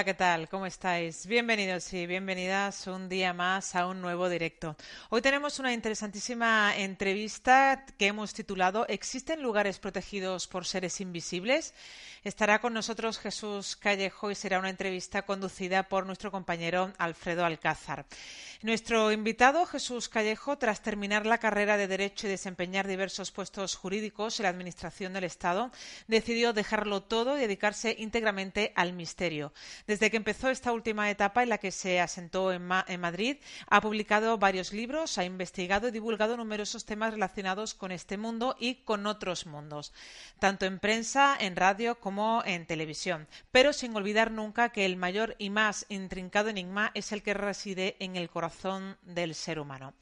Hola, ¿qué tal? ¿Cómo estáis? Bienvenidos y bienvenidas un día más a un nuevo directo. Hoy tenemos una interesantísima entrevista que hemos titulado ¿Existen lugares protegidos por seres invisibles? Estará con nosotros Jesús Callejo y será una entrevista conducida por nuestro compañero Alfredo Alcázar. Nuestro invitado, Jesús Callejo, tras terminar la carrera de Derecho y desempeñar diversos puestos jurídicos en la Administración del Estado, decidió dejarlo todo y dedicarse íntegramente al misterio. Que empezó esta última etapa en la que se asentó en, en Madrid, ha publicado varios libros, ha investigado y divulgado numerosos temas relacionados con este mundo y con otros mundos, tanto en prensa, en radio como en televisión, pero sin olvidar nunca que el mayor y más intrincado enigma es el que reside en el corazón del ser humano.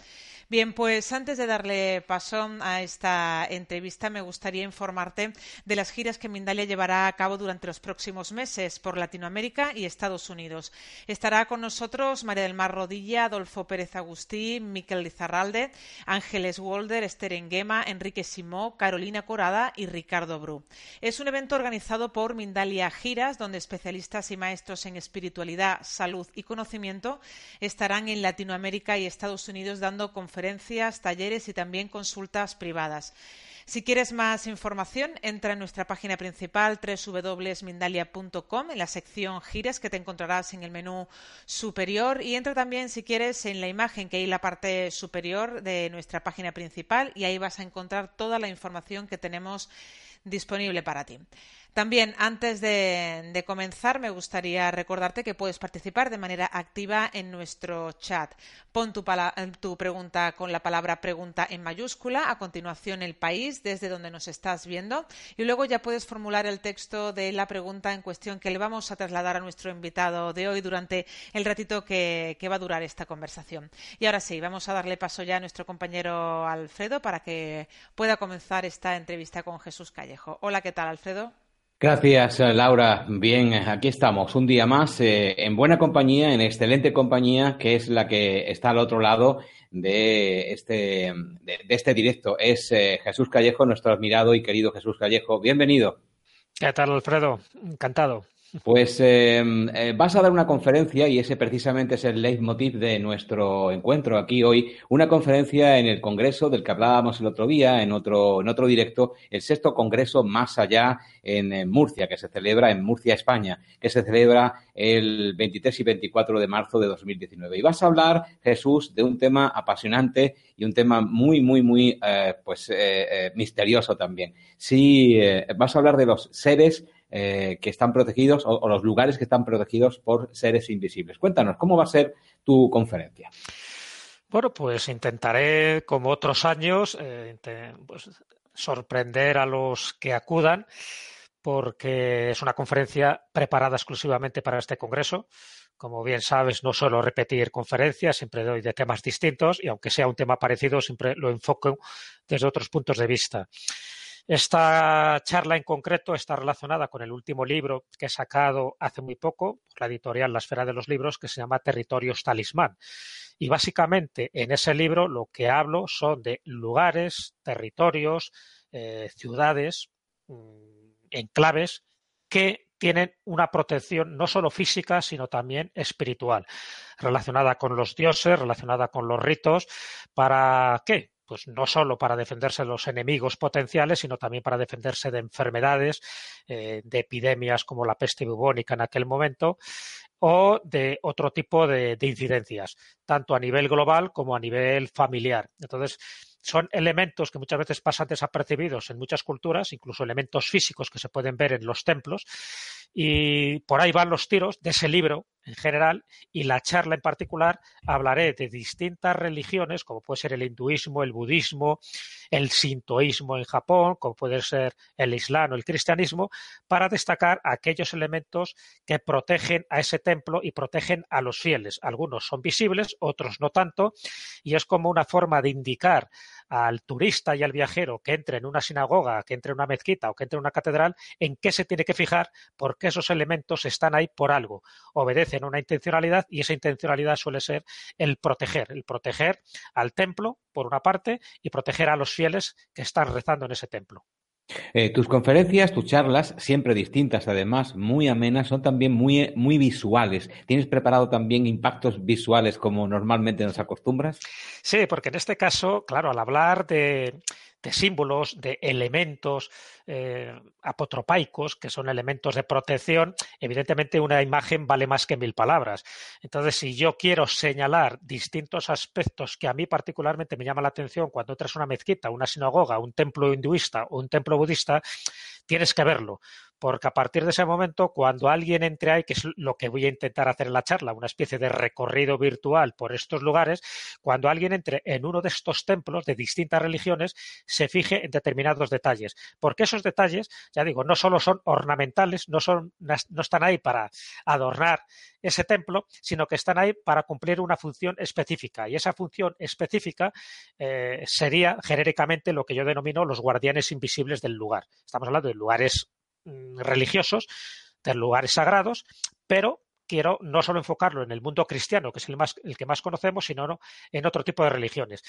Bien, pues antes de darle paso a esta entrevista, me gustaría informarte de las giras que Mindalia llevará a cabo durante los próximos meses por Latinoamérica y Estados Unidos. Estará con nosotros María del Mar Rodilla, Adolfo Pérez Agustí, Miquel Lizarralde, Ángeles Walder, Esther Enguema, Enrique Simó, Carolina Corada y Ricardo Bru. Es un evento organizado por Mindalia Giras, donde especialistas y maestros en espiritualidad, salud y conocimiento estarán en Latinoamérica y Estados Unidos dando conferencias, talleres y también consultas privadas. Si quieres más información, entra en nuestra página principal www.mindalia.com en la sección Gires que te encontrarás en el menú superior y entra también si quieres en la imagen que hay en la parte superior de nuestra página principal y ahí vas a encontrar toda la información que tenemos disponible para ti. También, antes de, comenzar, me gustaría recordarte que puedes participar de manera activa en nuestro chat. Pon tu, tu, pregunta con la palabra pregunta en mayúscula, a continuación el país desde donde nos estás viendo y luego ya puedes formular el texto de la pregunta en cuestión que le vamos a trasladar a nuestro invitado de hoy durante el ratito que, que va a durar esta conversación. Y ahora sí, vamos a darle paso ya a nuestro compañero Alfredo para que pueda comenzar esta entrevista con Jesús Callejo. Hola, ¿qué tal, Alfredo? Gracias, Laura. Bien, aquí estamos, un día más, eh, en buena compañía, en excelente compañía, que es la que está al otro lado de este, de, este directo. Es eh, Jesús Callejo, nuestro admirado y querido Jesús Callejo. Bienvenido. ¿Qué tal, Alfredo? Encantado. Pues em, eh, vas a dar una conferencia y ese precisamente es el leitmotiv de nuestro encuentro aquí hoy, una conferencia en el Congreso del que hablábamos el otro día, en otro, en otro directo, el sexto Congreso más allá en, Murcia, que se celebra en Murcia, España, que se celebra el 23 y 24 de marzo de 2019. Y vas a hablar, Jesús, de un tema apasionante y un tema muy, muy, muy, eh, pues, eh, misterioso también. Sí, vas a hablar de los seres eh, que están protegidos o, los lugares que están protegidos por seres invisibles. Cuéntanos, ¿cómo va a ser tu conferencia? Bueno, pues intentaré, como otros años, eh, pues, sorprender a los que acudan, porque es una conferencia preparada exclusivamente para este congreso. Como bien sabes, no suelo repetir conferencias, siempre doy de temas distintos y aunque sea un tema parecido, siempre lo enfoco desde otros puntos de vista. Esta charla en concreto está relacionada con el último libro que he sacado hace muy poco por la editorial La Esfera de los Libros, que se llama Territorios Talismán. Y básicamente en ese libro lo que hablo son de lugares, territorios, eh, ciudades, mm, enclaves que tienen una protección no solo física, sino también espiritual, relacionada con los dioses, relacionada con los ritos. ¿Para qué? Pues no solo para defenderse de los enemigos potenciales, sino también para defenderse de enfermedades, eh, de epidemias como la peste bubónica en aquel momento, o de otro tipo de, de incidencias, tanto a nivel global como a nivel familiar. Entonces, son elementos que muchas veces pasan desapercibidos en muchas culturas, incluso elementos físicos que se pueden ver en los templos, y por ahí van los tiros de ese libro en general y la charla en particular hablaré de distintas religiones, como puede ser el hinduismo, el budismo, el sintoísmo en Japón, como puede ser el islam o el cristianismo, para destacar aquellos elementos que protegen a ese templo y protegen a los fieles. Algunos son visibles, otros no tanto, y es como una forma de indicar al turista y al viajero que entre en una sinagoga, que entre en una mezquita o que entre en una catedral, en qué se tiene que fijar, porque esos elementos están ahí por algo, obedecen a una intencionalidad y esa intencionalidad suele ser el proteger, el proteger al templo, por una parte, y proteger a los fieles que están rezando en ese templo. Eh, tus conferencias, tus charlas, siempre distintas, además, muy amenas, son también muy, muy visuales. ¿Tienes preparado también impactos visuales como normalmente nos acostumbras? Sí, porque en este caso, claro, al hablar de, de símbolos, de elementos eh, apotropaicos, que son elementos de protección, evidentemente una imagen vale más que mil palabras. Entonces, si yo quiero señalar distintos aspectos que a mí particularmente me llama la atención cuando entras a una mezquita, una sinagoga, un templo hinduista o un templo budista, tienes que verlo porque a partir de ese momento, cuando alguien entre ahí, que es lo que voy a intentar hacer en la charla, una especie de recorrido virtual por estos lugares, cuando alguien entre en uno de estos templos de distintas religiones, se fije en determinados detalles, porque esos detalles, ya digo, no solo son ornamentales, no, son, no están ahí para adornar ese templo, sino que están ahí para cumplir una función específica. Y esa función específica eh, sería genéricamente lo que yo denomino los guardianes invisibles del lugar. Estamos hablando de lugares religiosos, de lugares sagrados, pero quiero no solo enfocarlo en el mundo cristiano, que es el, más, el que más conocemos, sino en otro tipo de religiones.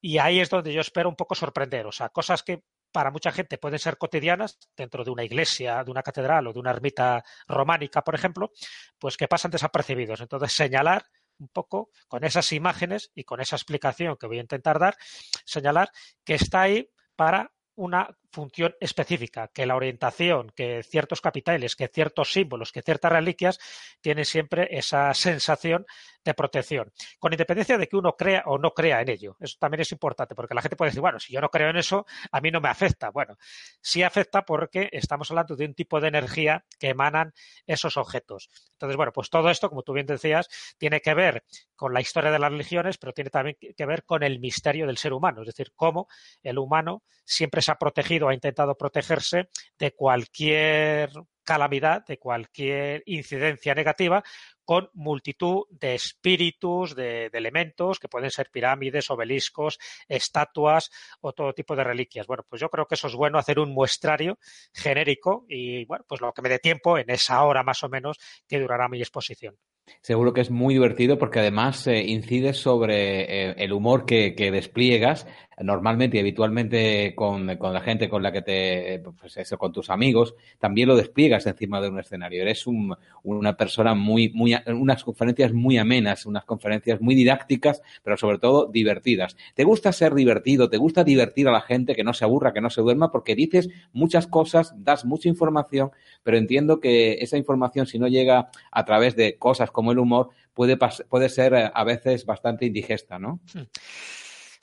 Y ahí es donde yo espero un poco sorprender, o sea, cosas que para mucha gente pueden ser cotidianas dentro de una iglesia, de una catedral o de una ermita románica, por ejemplo, pues que pasan desapercibidos. Entonces, señalar un poco con esas imágenes y con esa explicación que voy a intentar dar, señalar que está ahí para una función específica, que la orientación, que ciertos capiteles, que ciertos símbolos, que ciertas reliquias tienen siempre esa sensación de protección, con independencia de que uno crea o no crea en ello. Eso también es importante, porque la gente puede decir, bueno, si yo no creo en eso, a mí no me afecta. Bueno, sí afecta porque estamos hablando de un tipo de energía que emanan esos objetos. Entonces, bueno, pues todo esto, como tú bien decías, tiene que ver con la historia de las religiones, pero tiene también que ver con el misterio del ser humano, es decir, cómo el humano siempre se ha protegido, ha intentado protegerse de cualquier calamidad, de cualquier incidencia negativa, con multitud de espíritus, de, elementos, que pueden ser pirámides, obeliscos, estatuas o todo tipo de reliquias. Bueno, pues yo creo que eso es bueno hacer un muestrario genérico y, bueno, pues lo que me dé tiempo en esa hora más o menos que durará mi exposición. Seguro que es muy divertido porque además eh, incide sobre eh, el humor que, despliegas normalmente y habitualmente con, la gente con la que te, pues eso, con tus amigos, también lo despliegas encima de un escenario. Eres una persona muy, muy, unas conferencias muy amenas, unas conferencias muy didácticas, pero sobre todo divertidas. ¿Te gusta ser divertido? ¿Te gusta divertir a la gente que no se aburra, que no se duerma? Porque dices muchas cosas, das mucha información, pero entiendo que esa información si no llega a través de cosas como el humor, puede, puede ser eh, a veces bastante indigesta, ¿no? Hmm.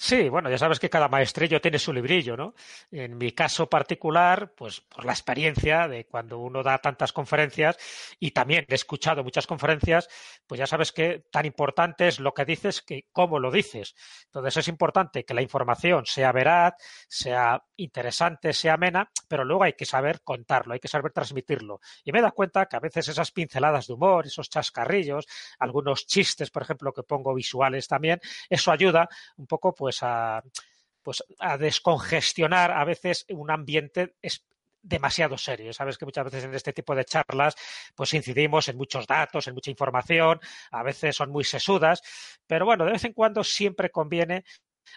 Sí, bueno, ya sabes que cada maestrillo tiene su librillo, ¿no? En mi caso particular, pues por la experiencia de cuando uno da tantas conferencias y también he escuchado muchas conferencias, pues ya sabes que tan importante es lo que dices que cómo lo dices. Entonces es importante que la información sea veraz, sea interesante, sea amena, pero luego hay que saber contarlo, hay que saber transmitirlo. Y me he dado cuenta que a veces esas pinceladas de humor, esos chascarrillos, algunos chistes, por ejemplo, que pongo visuales también, eso ayuda un poco pues pues a, pues a descongestionar a veces un ambiente demasiado serio. Sabes que muchas veces en este tipo de charlas pues incidimos en muchos datos, en mucha información, a veces son muy sesudas, pero bueno, de vez en cuando siempre conviene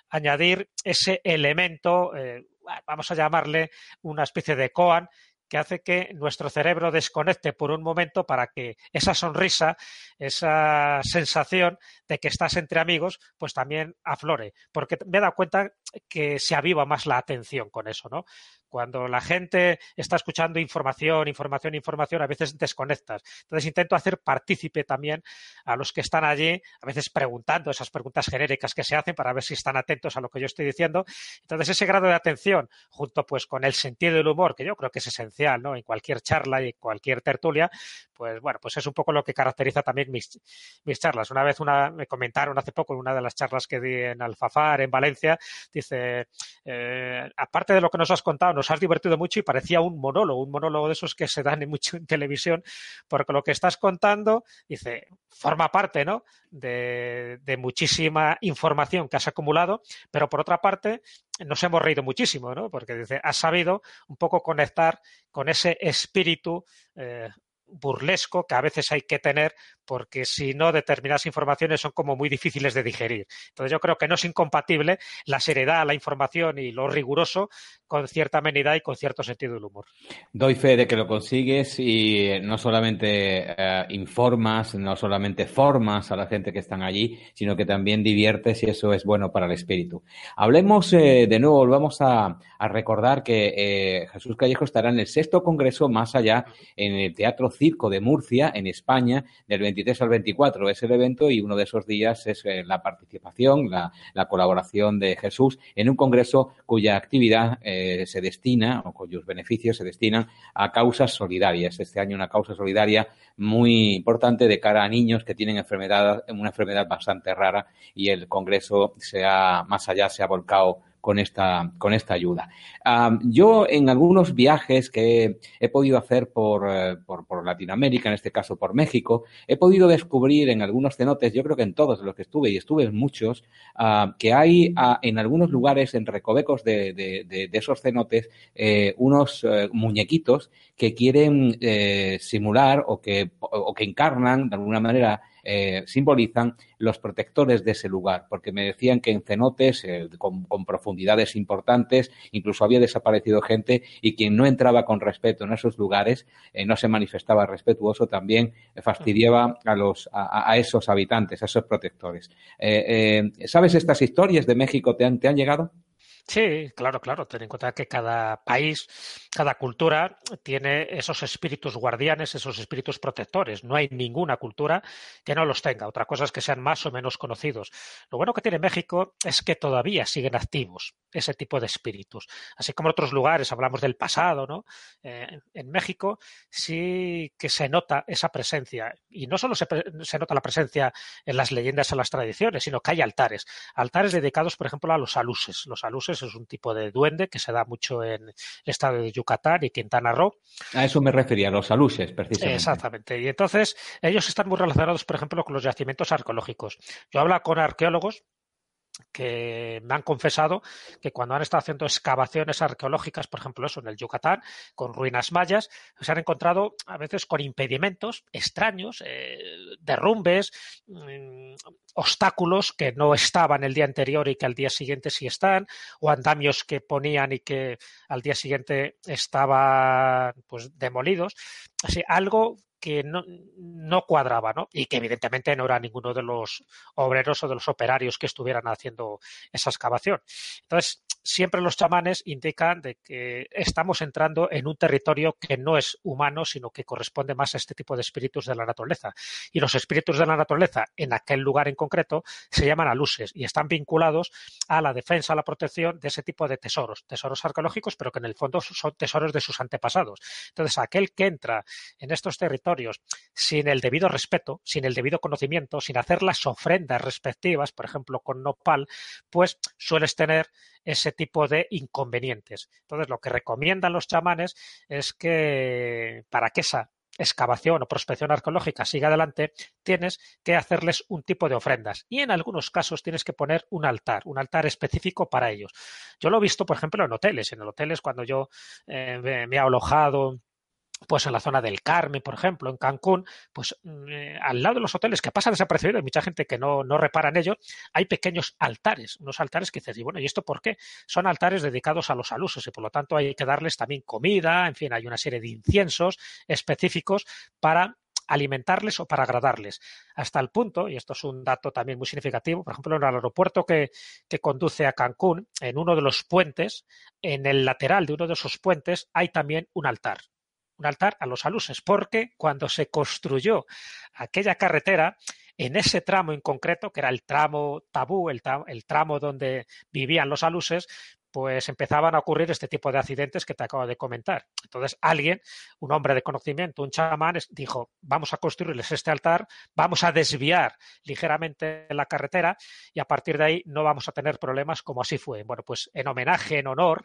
añadir ese elemento, eh, vamos a llamarle una especie de koan, que hace que nuestro cerebro desconecte por un momento para que esa sonrisa, esa sensación de que estás entre amigos, pues también aflore. Porque me he dado cuenta que se aviva más la atención con eso, ¿no? Cuando la gente está escuchando información, información, información, a veces desconectas. Entonces intento hacer partícipe también a los que están allí, a veces preguntando esas preguntas genéricas que se hacen para ver si están atentos a lo que yo estoy diciendo. Entonces ese grado de atención, junto pues con el sentido del humor, que yo creo que es esencial, ¿no? En cualquier charla y cualquier tertulia, pues bueno, pues es un poco lo que caracteriza también mis, mis charlas. Una vez una, me comentaron hace poco en una de las charlas que di en Alfafar, en Valencia, dice, eh, aparte de lo que nos has contado, nos has divertido mucho y parecía un monólogo, un monólogo de esos que se dan mucho en televisión, porque lo que estás contando, dice, forma parte, ¿no? De, muchísima información que has acumulado, pero por otra parte, nos hemos reído muchísimo, ¿no? Porque dice, has sabido un poco conectar con ese espíritu eh, burlesco que a veces hay que tener porque si no determinadas informaciones son como muy difíciles de digerir. Entonces yo creo que no es incompatible la seriedad, la información y lo riguroso con cierta amenidad y con cierto sentido del humor. Doy fe de que lo consigues y no solamente eh, informas, no solamente formas a la gente que están allí, sino que también diviertes y eso es bueno para el espíritu. Hablemos eh, de nuevo, volvamos a, a recordar que eh, Jesús Callejo estará en el sexto congreso más allá en el Teatro Circo de Murcia, en España, del 23 al 24 es el evento y uno de esos días es eh, la participación, la, la, colaboración de Jesús en un congreso cuya actividad eh, se destina o cuyos beneficios se destinan a causas solidarias. Este año una causa solidaria muy importante de cara a niños que tienen enfermedad, una enfermedad bastante rara y el congreso se ha, más allá se ha volcado con esta, con esta ayuda. Yo en algunos viajes que he podido hacer por, uh, por, por, Latinoamérica, en este caso por México, he podido descubrir en algunos cenotes, yo creo que en todos los que estuve, y estuve en muchos, que hay en algunos lugares, en recovecos de, de, de, esos cenotes, eh, unos eh, muñequitos que quieren eh, simular o que, o que encarnan de alguna manera eh, simbolizan los protectores de ese lugar, porque me decían que en cenotes eh, con, con, profundidades importantes incluso había desaparecido gente y quien no entraba con respeto en esos lugares, eh, no se manifestaba respetuoso, también fastidiaba a, los, a, a esos habitantes, a esos protectores. Eh, ¿Sabes estas historias de México? ¿Te han, te han llegado? Sí, claro, claro. Ten en cuenta que cada país, cada cultura tiene esos espíritus guardianes, esos espíritus protectores. No hay ninguna cultura que no los tenga. Otra cosa es que sean más o menos conocidos. Lo bueno que tiene México es que todavía siguen activos ese tipo de espíritus. Así como en otros lugares hablamos del pasado, ¿no? Eh, en México sí que se nota esa presencia. Y no solo se, se nota la presencia en las leyendas, en las tradiciones, sino que hay altares. Altares dedicados, por ejemplo, a los aluses. Los aluses es un tipo de duende que se da mucho en el estado de Yucatán y Quintana Roo. A eso me refería, los aluses, precisamente. Exactamente. Y entonces, ellos están muy relacionados, por ejemplo, con los yacimientos arqueológicos. Yo hablo con arqueólogos que me han confesado que cuando han estado haciendo excavaciones arqueológicas, por ejemplo, eso en el Yucatán, con ruinas mayas, se han encontrado a veces con impedimentos extraños, eh, derrumbes, mmm, obstáculos que no estaban el día anterior y que al día siguiente sí están, o andamios que ponían y que al día siguiente estaban pues demolidos. Así, algo que no, no, cuadraba, ¿no? Y que evidentemente no era ninguno de los obreros o de los operarios que estuvieran haciendo esa excavación. Entonces, siempre los chamanes indican de que estamos entrando en un territorio que no es humano, sino que corresponde más a este tipo de espíritus de la naturaleza. Y los espíritus de la naturaleza en aquel lugar en concreto se llaman aluses y están vinculados a la defensa, a la protección de ese tipo de tesoros, tesoros arqueológicos, pero que en el fondo son tesoros de sus antepasados. Entonces, aquel que entra en estos territorios sin el debido respeto, sin el debido conocimiento, sin hacer las ofrendas respectivas, por ejemplo, con nopal, pues sueles tener ese tipo de inconvenientes. Entonces, lo que recomiendan los chamanes es que para que esa excavación o prospección arqueológica siga adelante, tienes que hacerles un tipo de ofrendas y en algunos casos tienes que poner un altar, un altar específico para ellos. Yo lo he visto, por ejemplo, en hoteles. En hoteles, cuando yo eh, me he alojado pues en la zona del Carmen, por ejemplo, en Cancún, pues mm, eh, al lado de los hoteles que pasan desapercibidos, hay mucha gente que no, no repara en ello, hay pequeños altares, unos altares que dices, y bueno, ¿y esto por qué? Son altares dedicados a los alusos y por lo tanto hay que darles también comida, en fin, hay una serie de inciensos específicos para alimentarles o para agradarles. Hasta el punto, y esto es un dato también muy significativo, por ejemplo, en el aeropuerto que, que conduce a Cancún, en uno de los puentes, en el lateral de uno de esos puentes, hay también un altar un altar a los aluses, porque cuando se construyó aquella carretera, en ese tramo en concreto, que era el tramo tabú, el, tramo donde vivían los aluses, pues empezaban a ocurrir este tipo de accidentes que te acabo de comentar. Entonces alguien, un hombre de conocimiento, un chamán, dijo, vamos a construirles este altar, vamos a desviar ligeramente la carretera y a partir de ahí no vamos a tener problemas como así fue. Bueno, pues en homenaje, en honor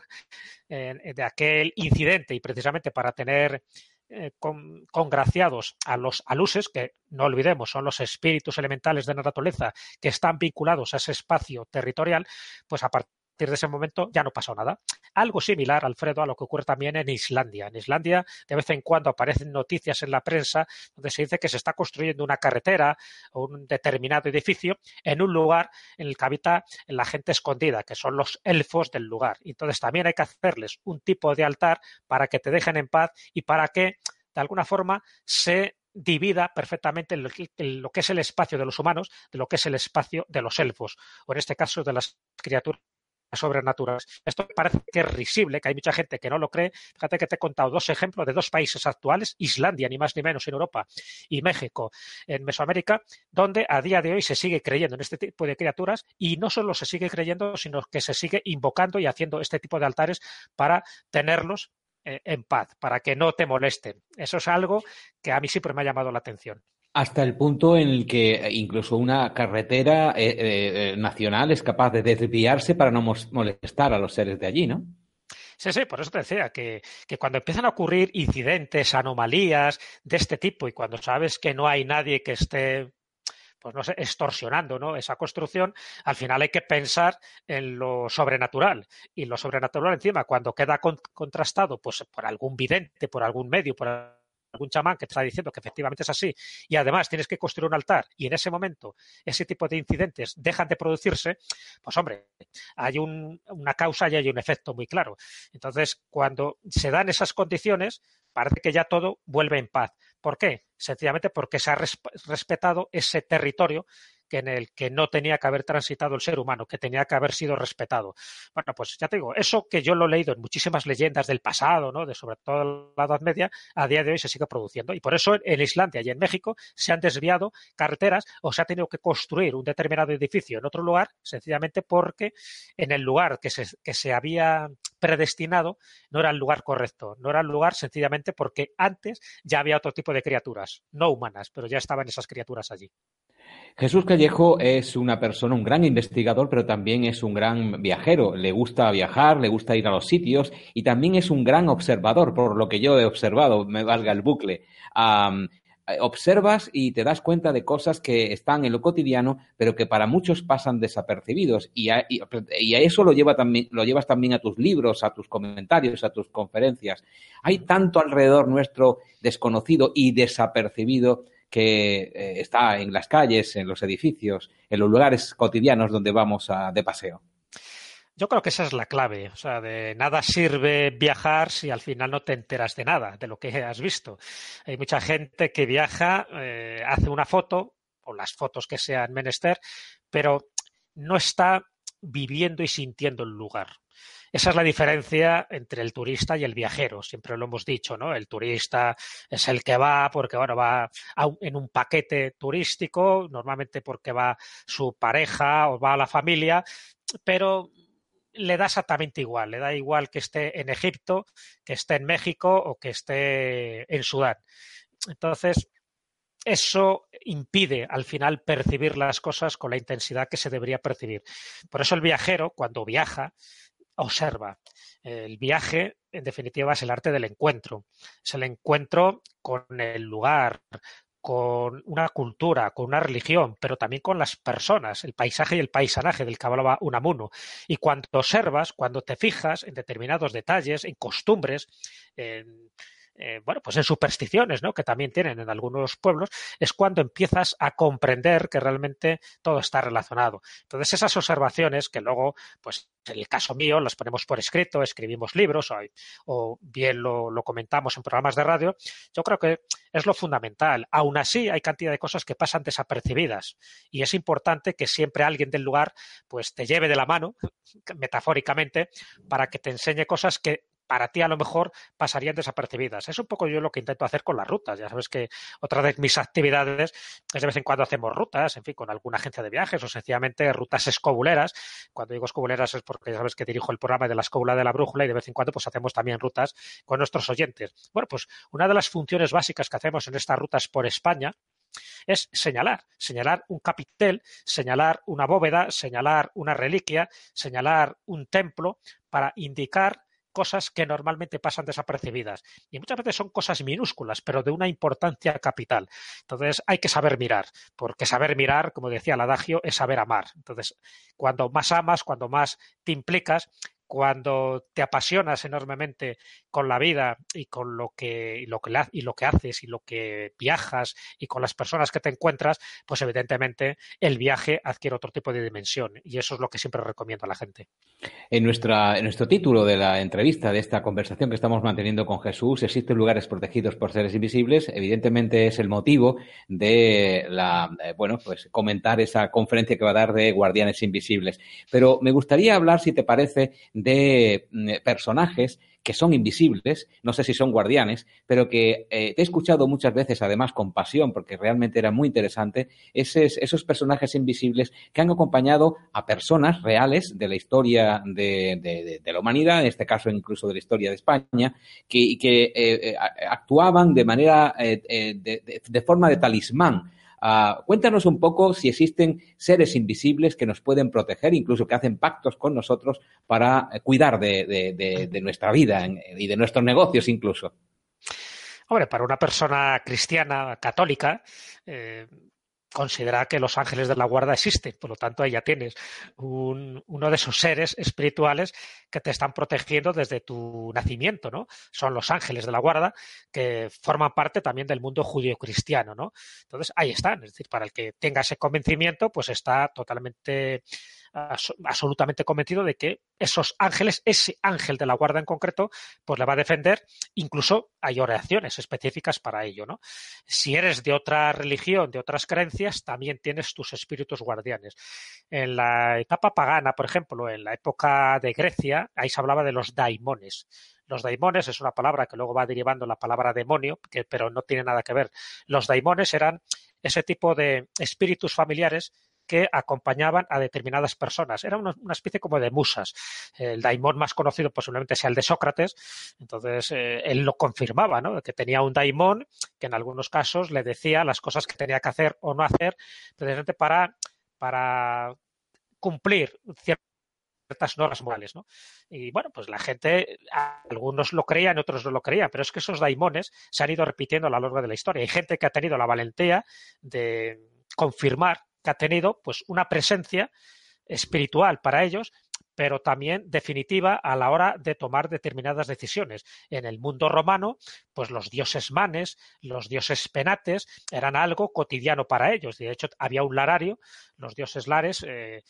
de aquel incidente y precisamente para tener eh, congraciados a los aluses, que no olvidemos, son los espíritus elementales de la naturaleza que están vinculados a ese espacio territorial, pues a partir de ese momento ya no pasó nada. Algo similar, Alfredo, a lo que ocurre también en Islandia. En Islandia, de vez en cuando aparecen noticias en la prensa donde se dice que se está construyendo una carretera o un determinado edificio en un lugar en el que habita la gente escondida, que son los elfos del lugar. Entonces también hay que hacerles un tipo de altar para que te dejen en paz y para que de alguna forma se divida perfectamente lo que es el espacio de los humanos de lo que es el espacio de los elfos, o en este caso de las criaturas sobrenaturales. Esto parece que es risible, que hay mucha gente que no lo cree. Fíjate que te he contado dos ejemplos de dos países actuales, Islandia, ni más ni menos en Europa, y México, en Mesoamérica, donde a día de hoy se sigue creyendo en este tipo de criaturas y no solo se sigue creyendo, sino que se sigue invocando y haciendo este tipo de altares para tenerlos eh, en paz, para que no te molesten. Eso es algo que a mí siempre me ha llamado la atención. Hasta el punto en el que incluso una carretera eh, eh, nacional es capaz de desviarse para no molestar a los seres de allí, ¿no? Sí, sí, por eso te decía que, que, cuando empiezan a ocurrir incidentes, anomalías de este tipo y cuando sabes que no hay nadie que esté pues no sé, extorsionando ¿no? esa construcción, al final hay que pensar en lo sobrenatural. Y lo sobrenatural encima, cuando queda contrastado pues, por algún vidente, por algún medio, por algún chamán que está diciendo que efectivamente es así y además tienes que construir un altar y en ese momento ese tipo de incidentes dejan de producirse, pues hombre, hay una causa y hay un efecto muy claro. Entonces, cuando se dan esas condiciones, parece que ya todo vuelve en paz. ¿Por qué? Sencillamente porque se ha respetado ese territorio que en el que no tenía que haber transitado el ser humano, que tenía que haber sido respetado. Bueno, pues ya te digo, eso que yo lo he leído en muchísimas leyendas del pasado, ¿no? De sobre todo la Edad Media, a día de hoy se sigue produciendo. Y por eso en Islandia y en México se han desviado carreteras o se ha tenido que construir un determinado edificio en otro lugar, sencillamente porque en el lugar que se, que se había predestinado no era el lugar correcto, no era el lugar sencillamente porque antes ya había otro tipo de criaturas, no humanas, pero ya estaban esas criaturas allí. Jesús Callejo es una persona, un gran investigador, pero también es un gran viajero. Le gusta viajar, le gusta ir a los sitios y también es un gran observador, por lo que yo he observado, me valga el bucle. observas y te das cuenta de cosas que están en lo cotidiano, pero que para muchos pasan desapercibidos. Y a, eso lo, lleva también, lo llevas también a tus libros, a tus comentarios, a tus conferencias. Hay tanto alrededor nuestro desconocido y desapercibido que eh, está en las calles, en los edificios, en los lugares cotidianos donde vamos a, de paseo. Yo creo que esa es la clave. O sea, de nada sirve viajar si al final no te enteras de nada, de lo que has visto. Hay mucha gente que viaja, eh, hace una foto, o las fotos que sean menester, pero no está viviendo y sintiendo el lugar. Esa es la diferencia entre el turista y el viajero, siempre lo hemos dicho, ¿no? El turista es el que va porque, bueno, va en un paquete turístico, normalmente porque va su pareja o va a la familia, pero le da exactamente igual, le da igual que esté en Egipto, que esté en México o que esté en Sudán. Entonces, eso impide al final percibir las cosas con la intensidad que se debería percibir. Por eso el viajero, cuando viaja, observa. El viaje, en definitiva, es el arte del encuentro. Es el encuentro con el lugar, con una cultura, con una religión, pero también con las personas, el paisaje y el paisanaje del que hablaba Unamuno. Y cuando observas, cuando te fijas en determinados detalles, en costumbres, en eh, bueno, pues en supersticiones, ¿no? Que también tienen en algunos pueblos, es cuando empiezas a comprender que realmente todo está relacionado. Entonces, esas observaciones que luego, pues en el caso mío, las ponemos por escrito, escribimos libros o, bien lo, lo, comentamos en programas de radio, yo creo que es lo fundamental. Aún así, hay cantidad de cosas que pasan desapercibidas y es importante que siempre alguien del lugar pues te lleve de la mano, metafóricamente, para que te enseñe cosas que para ti a lo mejor pasarían desapercibidas. Es un poco yo lo que intento hacer con las rutas. Ya sabes que otra de mis actividades es de vez en cuando hacemos rutas, en fin, con alguna agencia de viajes o sencillamente rutas escobuleras. Cuando digo escobuleras es porque ya sabes que dirijo el programa de la escobula de la brújula y de vez en cuando pues hacemos también rutas con nuestros oyentes. Bueno, pues una de las funciones básicas que hacemos en estas rutas por España es señalar, señalar un capitel, señalar una bóveda, señalar una reliquia, señalar un templo para indicar cosas que normalmente pasan desapercibidas. Y muchas veces son cosas minúsculas, pero de una importancia capital. Entonces hay que saber mirar, porque saber mirar, como decía el adagio, es saber amar. Entonces, cuando más amas, cuando más te implicas, cuando te apasionas enormemente con la vida y con lo que, y lo que, y lo que haces y lo que viajas y con las personas que te encuentras, pues evidentemente el viaje adquiere otro tipo de dimensión y eso es lo que siempre recomiendo a la gente. En, nuestra, en nuestro título de la entrevista, de esta conversación que estamos manteniendo con Jesús, existen lugares protegidos por seres invisibles. Evidentemente es el motivo de la, bueno, pues comentar esa conferencia que va a dar de Guardianes Invisibles. Pero me gustaría hablar, si te parece, de mm, personajes que son invisibles, no sé si son guardianes, pero que eh, he escuchado muchas veces, además con pasión, porque realmente era muy interesante, esos personajes invisibles que han acompañado a personas reales de la historia de, la humanidad, en este caso incluso de la historia de España, que, que eh, eh, actuaban de manera, de forma de talismán Ah, cuéntanos un poco si existen seres invisibles que nos pueden proteger, incluso que hacen pactos con nosotros para eh, cuidar de, nuestra vida y de nuestros negocios incluso. Hombre, para una persona cristiana, católica, eh, considera que los ángeles de la guarda existen. Por lo tanto, ahí ya tienes uno de esos seres espirituales que te están protegiendo desde tu nacimiento, ¿no? Son los ángeles de la guarda que forman parte también del mundo judío-cristiano, ¿no? Entonces, ahí están. Es decir, para el que tenga ese convencimiento, pues está totalmente absolutamente convencido de que esos ángeles, ese ángel de la guarda en concreto, pues le va a defender. Incluso hay oraciones específicas para ello, ¿no? Si eres de otra religión, de otras creencias, también tienes tus espíritus guardianes. En la etapa pagana, por ejemplo, en la época de Grecia, ahí se hablaba de los daimones. Los daimones es una palabra que luego va derivando la palabra demonio, que, pero no tiene nada que ver. Los daimones eran ese tipo de espíritus familiares que acompañaban a determinadas personas. Era una, especie como de musas. El daimón más conocido posiblemente sea el de Sócrates, entonces eh, él lo confirmaba, ¿no? que tenía un daimón que en algunos casos le decía las cosas que tenía que hacer o no hacer, precisamente para, para cumplir ciertas normas morales, ¿no? Y bueno, pues la gente, algunos lo creían, otros no lo creían, pero es que esos daimones se han ido repitiendo a lo largo de la historia. Hay gente que ha tenido la valentía de confirmar que ha tenido pues una presencia espiritual para ellos, pero también definitiva a la hora de tomar determinadas decisiones. En el mundo romano, pues los dioses manes, los dioses penates eran algo cotidiano para ellos. De hecho, había un larario, los dioses lares, eh,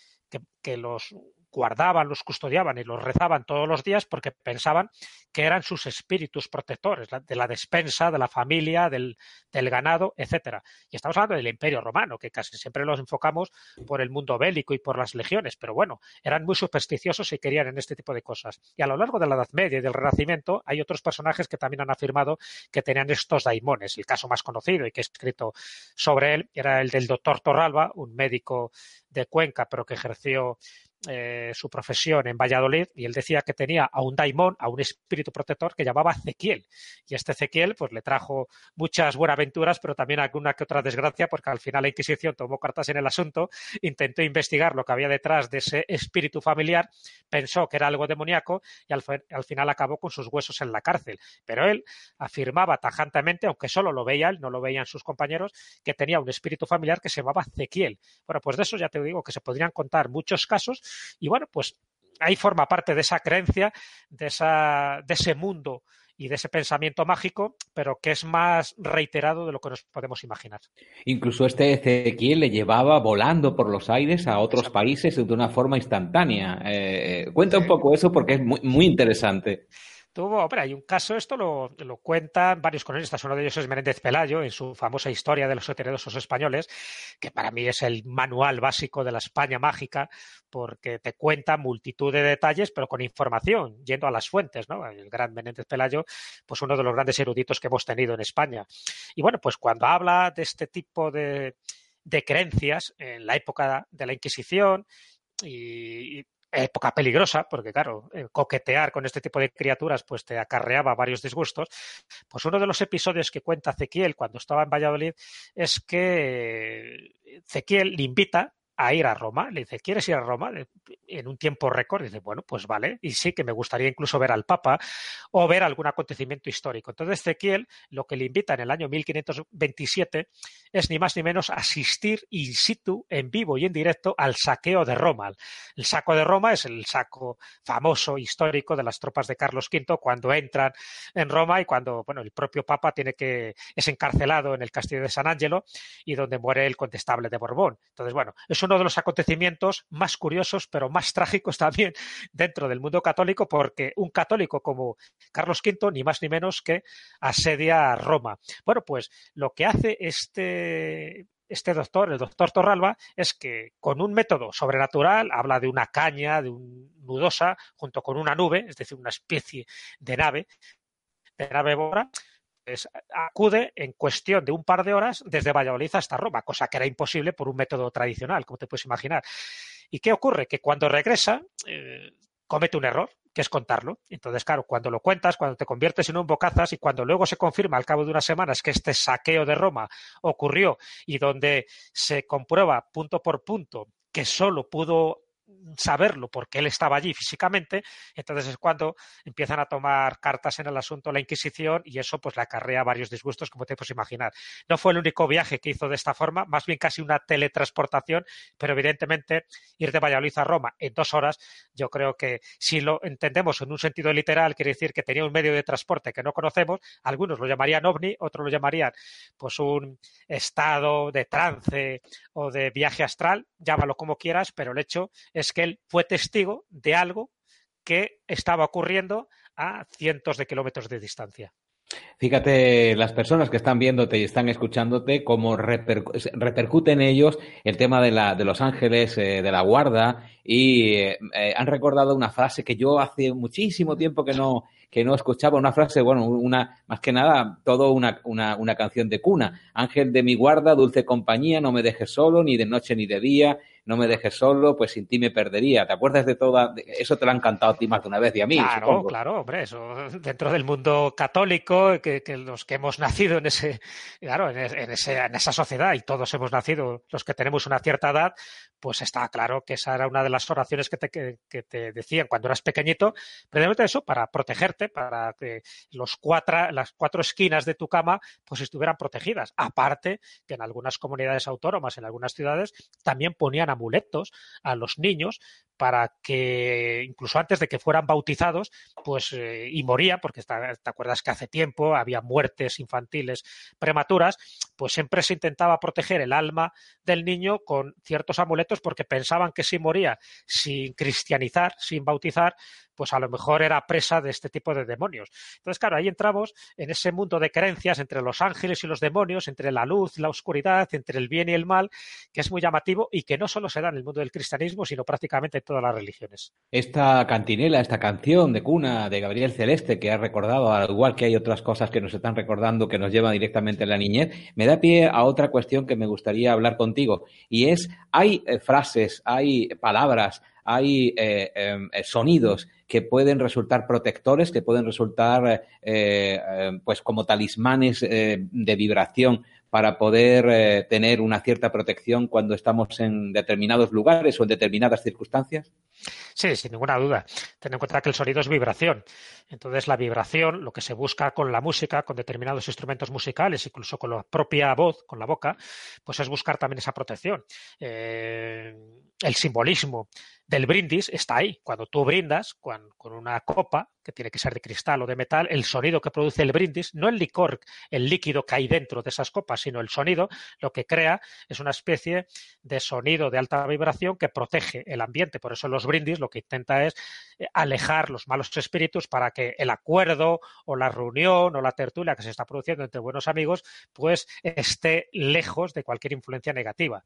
que, los guardaban, los custodiaban y los rezaban todos los días porque pensaban que eran sus espíritus protectores, de la despensa, de la familia, del, ganado, etcétera. Y estamos hablando del Imperio Romano, que casi siempre los enfocamos por el mundo bélico y por las legiones, pero bueno, eran muy supersticiosos y querían en este tipo de cosas. Y a lo largo de la Edad Media y del Renacimiento hay otros personajes que también han afirmado que tenían estos daimones. El caso más conocido y que he escrito sobre él era el del doctor Torralba, un médico de Cuenca, pero que ejerció eh, su profesión en Valladolid y él decía que tenía a un daimón, a un espíritu protector que llamaba Ezequiel. Y este Ezequiel pues le trajo muchas buenas aventuras, pero también alguna que otra desgracia, porque al final la Inquisición tomó cartas en el asunto, intentó investigar lo que había detrás de ese espíritu familiar, pensó que era algo demoníaco y al, al final acabó con sus huesos en la cárcel. Pero él afirmaba tajantemente, aunque solo lo veía él, no lo veían sus compañeros, que tenía un espíritu familiar que se llamaba Ezequiel. Bueno, pues de eso ya te digo que se podrían contar muchos casos y bueno, pues ahí forma parte de esa creencia, de, esa, de ese mundo y de ese pensamiento mágico, pero que es más reiterado de lo que nos podemos imaginar. Incluso este Ezequiel le llevaba volando por los aires a otros países de una forma instantánea. Eh, eh, cuenta un poco eso porque es muy, muy interesante. Tuvo, hombre, hay un caso, esto lo, lo cuentan varios cronistas, uno de ellos es Menéndez Pelayo, en su famosa historia de los heterodosos españoles, que para mí es el manual básico de la España mágica, porque te cuenta multitud de detalles, pero con información, yendo a las fuentes, ¿no? El gran Menéndez Pelayo, pues uno de los grandes eruditos que hemos tenido en España. Y bueno, pues cuando habla de este tipo de, de creencias en la época de la Inquisición y, época peligrosa, porque claro, coquetear con este tipo de criaturas pues te acarreaba varios disgustos, pues uno de los episodios que cuenta Ezequiel cuando estaba en Valladolid es que Ezequiel le invita a ir a Roma. Le dice, ¿quieres ir a Roma? En un tiempo récord. Dice, bueno, pues vale. Y sí que me gustaría incluso ver al Papa o ver algún acontecimiento histórico. Entonces, Ezequiel lo que le invita en el año 1527 es ni más ni menos asistir in situ, en vivo y en directo, al saqueo de Roma. El saco de Roma es el saco famoso, histórico de las tropas de Carlos V cuando entran en Roma y cuando, bueno, el propio Papa tiene que, es encarcelado en el castillo de San Angelo y donde muere el contestable de Borbón. Entonces, bueno, es uno de los acontecimientos más curiosos, pero más trágicos también dentro del mundo católico, porque un católico como Carlos V, ni más ni menos que asedia a Roma. Bueno, pues lo que hace este este doctor, el doctor Torralba, es que con un método sobrenatural, habla de una caña, de un nudosa, junto con una nube, es decir, una especie de nave, de nave bora, acude en cuestión de un par de horas desde Valladolid hasta Roma, cosa que era imposible por un método tradicional, como te puedes imaginar. ¿Y qué ocurre? Que cuando regresa, eh, comete un error, que es contarlo. Entonces, claro, cuando lo cuentas, cuando te conviertes en un bocazas y cuando luego se confirma al cabo de unas semanas que este saqueo de Roma ocurrió y donde se comprueba punto por punto que solo pudo saberlo porque él estaba allí físicamente, entonces es cuando empiezan a tomar cartas en el asunto la Inquisición y eso pues le acarrea varios disgustos, como te puedes imaginar. No fue el único viaje que hizo de esta forma, más bien casi una teletransportación, pero evidentemente ir de Valladolid a Roma en dos horas, yo creo que si lo entendemos en un sentido literal, quiere decir que tenía un medio de transporte que no conocemos, algunos lo llamarían ovni, otros lo llamarían pues un estado de trance o de viaje astral, llámalo como quieras, pero el hecho es que él fue testigo de algo que estaba ocurriendo a cientos de kilómetros de distancia. Fíjate, las personas que están viéndote y están escuchándote, cómo repercuten ellos el tema de los ángeles eh, de la guarda y eh, eh, han recordado una frase que yo hace muchísimo tiempo que no, que no escuchaba, una frase, bueno, una, más que nada, todo una, una, una canción de cuna. Ángel de mi guarda, dulce compañía, no me dejes solo, ni de noche ni de día, no me dejes solo, pues sin ti me perdería. ¿Te acuerdas de toda? Eso te lo han cantado a ti más de una vez y a mí. Claro, claro, hombre, eso dentro del mundo católico, que, los que hemos nacido en ese, claro, en, ese, en esa sociedad y todos hemos nacido, los que tenemos una cierta edad, pues está claro que esa era una de las oraciones que te, que, te decían cuando eras pequeñito, precisamente eso, para protegerte, para que los cuatro, las cuatro esquinas de tu cama pues estuvieran protegidas. Aparte que en algunas comunidades autónomas, en algunas ciudades, también ponían amuletos a los niños para que incluso antes de que fueran bautizados, pues eh, y morían, porque te acuerdas que hace tiempo había muertes infantiles prematuras, pues siempre se intentaba proteger el alma del niño con ciertos amuletos porque pensaban que si moría sin cristianizar, sin bautizar, pues a lo mejor era presa de este tipo de demonios. Entonces, claro, ahí entramos en ese mundo de creencias entre los ángeles y los demonios, entre la luz y la oscuridad, entre el bien y el mal, que es muy llamativo y que no solo se da en el mundo del cristianismo, sino prácticamente en todas las religiones. Esta cantinela, esta canción de cuna de Gabriel Celeste que ha recordado, al igual que hay otras cosas que nos están recordando que nos llevan directamente a la niñez, me da pie a otra cuestión que me gustaría hablar contigo y es, hay eh, frases, hay palabras, hay eh, eh, sonidos que pueden resultar protectores, que pueden resultar pues como talismanes de vibración para poder tener una cierta protección cuando estamos en determinados lugares o en determinadas circunstancias? Sí, sin ninguna duda. Ten en cuenta que el sonido es vibración. Entonces, la vibración, lo que se busca con la música, con determinados instrumentos musicales, incluso con la propia voz, con la boca, pues es buscar también esa protección. Eh, el simbolismo del brindis está ahí. Cuando tú brindas con, una copa, que tiene que ser de cristal o de metal, el sonido que produce el brindis, no el licor, el líquido que hay dentro de esas copas, sino el sonido, lo que crea es una especie de sonido de alta vibración que protege el ambiente. Por eso los brindis lo que intenta es eh, alejar los malos espíritus para que el acuerdo o la reunión o la tertulia que se está produciendo entre buenos amigos, pues esté lejos de cualquier influencia negativa.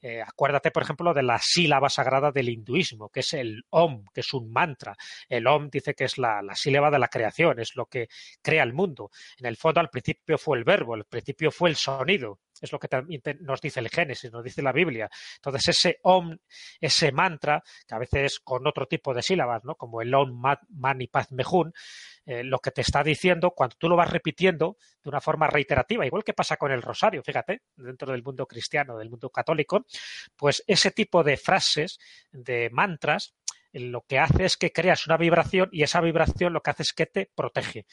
Eh, acuérdate, por ejemplo, de la sílaba sagrada del hinduismo, que es el Om, que es un mantra. El Om dice que es la, sílaba de la creación, es lo que crea el mundo. En el fondo, al principio fue el verbo, al principio fue el sonido, es lo que nos dice el Génesis, nos dice la Biblia. Entonces, ese Om, ese mantra, que a veces con otro tipo de sílabas, ¿no? como el Om Mani Paz Mejun, eh, lo que te está diciendo, cuando tú lo vas repitiendo de una forma reiterativa, igual que pasa con el rosario, fíjate, dentro del mundo cristiano, del mundo católico, pues ese tipo de frases, de mantras, lo que hace es que creas una vibración y esa vibración lo que hace es que te protege.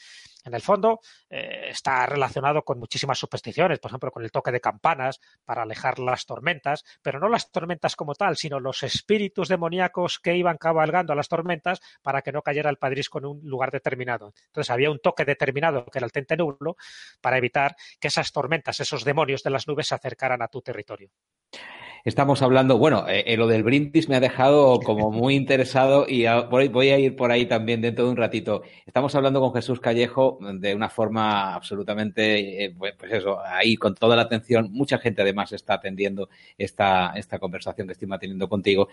En el fondo eh, está relacionado con muchísimas supersticiones, por ejemplo, con el toque de campanas para alejar las tormentas, pero no las tormentas como tal, sino los espíritus demoníacos que iban cabalgando a las tormentas para que no cayera el padrisco en un lugar determinado. Entonces había un toque determinado que era el tente nublo para evitar que esas tormentas, esos demonios de las nubes se acercaran a tu territorio. Estamos hablando, bueno, eh, lo del brindis me ha dejado como muy interesado y voy a ir por ahí también dentro de un ratito. Estamos hablando con Jesús Callejo de una forma absolutamente, eh, pues eso, ahí con toda la atención. Mucha gente además está atendiendo esta, esta conversación que estoy manteniendo contigo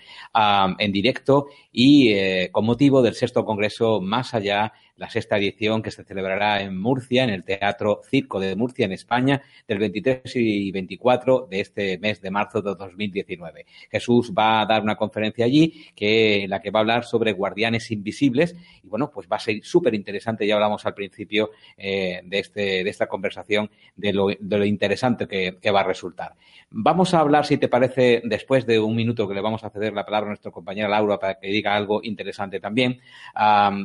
en directo y eh, con motivo del sexto congreso Más Allá la sexta edición que se celebrará en Murcia, en el Teatro Circo de Murcia, en España, del 23 y 24 de este mes de marzo de 2019. Jesús va a dar una conferencia allí que, en la que va a hablar sobre guardianes invisibles y bueno, pues va a ser súper interesante, ya hablamos al principio eh, de, este, de esta conversación, de lo, de lo interesante que, va a resultar. Vamos a hablar, si te parece, después de un minuto que le vamos a ceder la palabra a nuestra compañera Laura para que diga algo interesante también,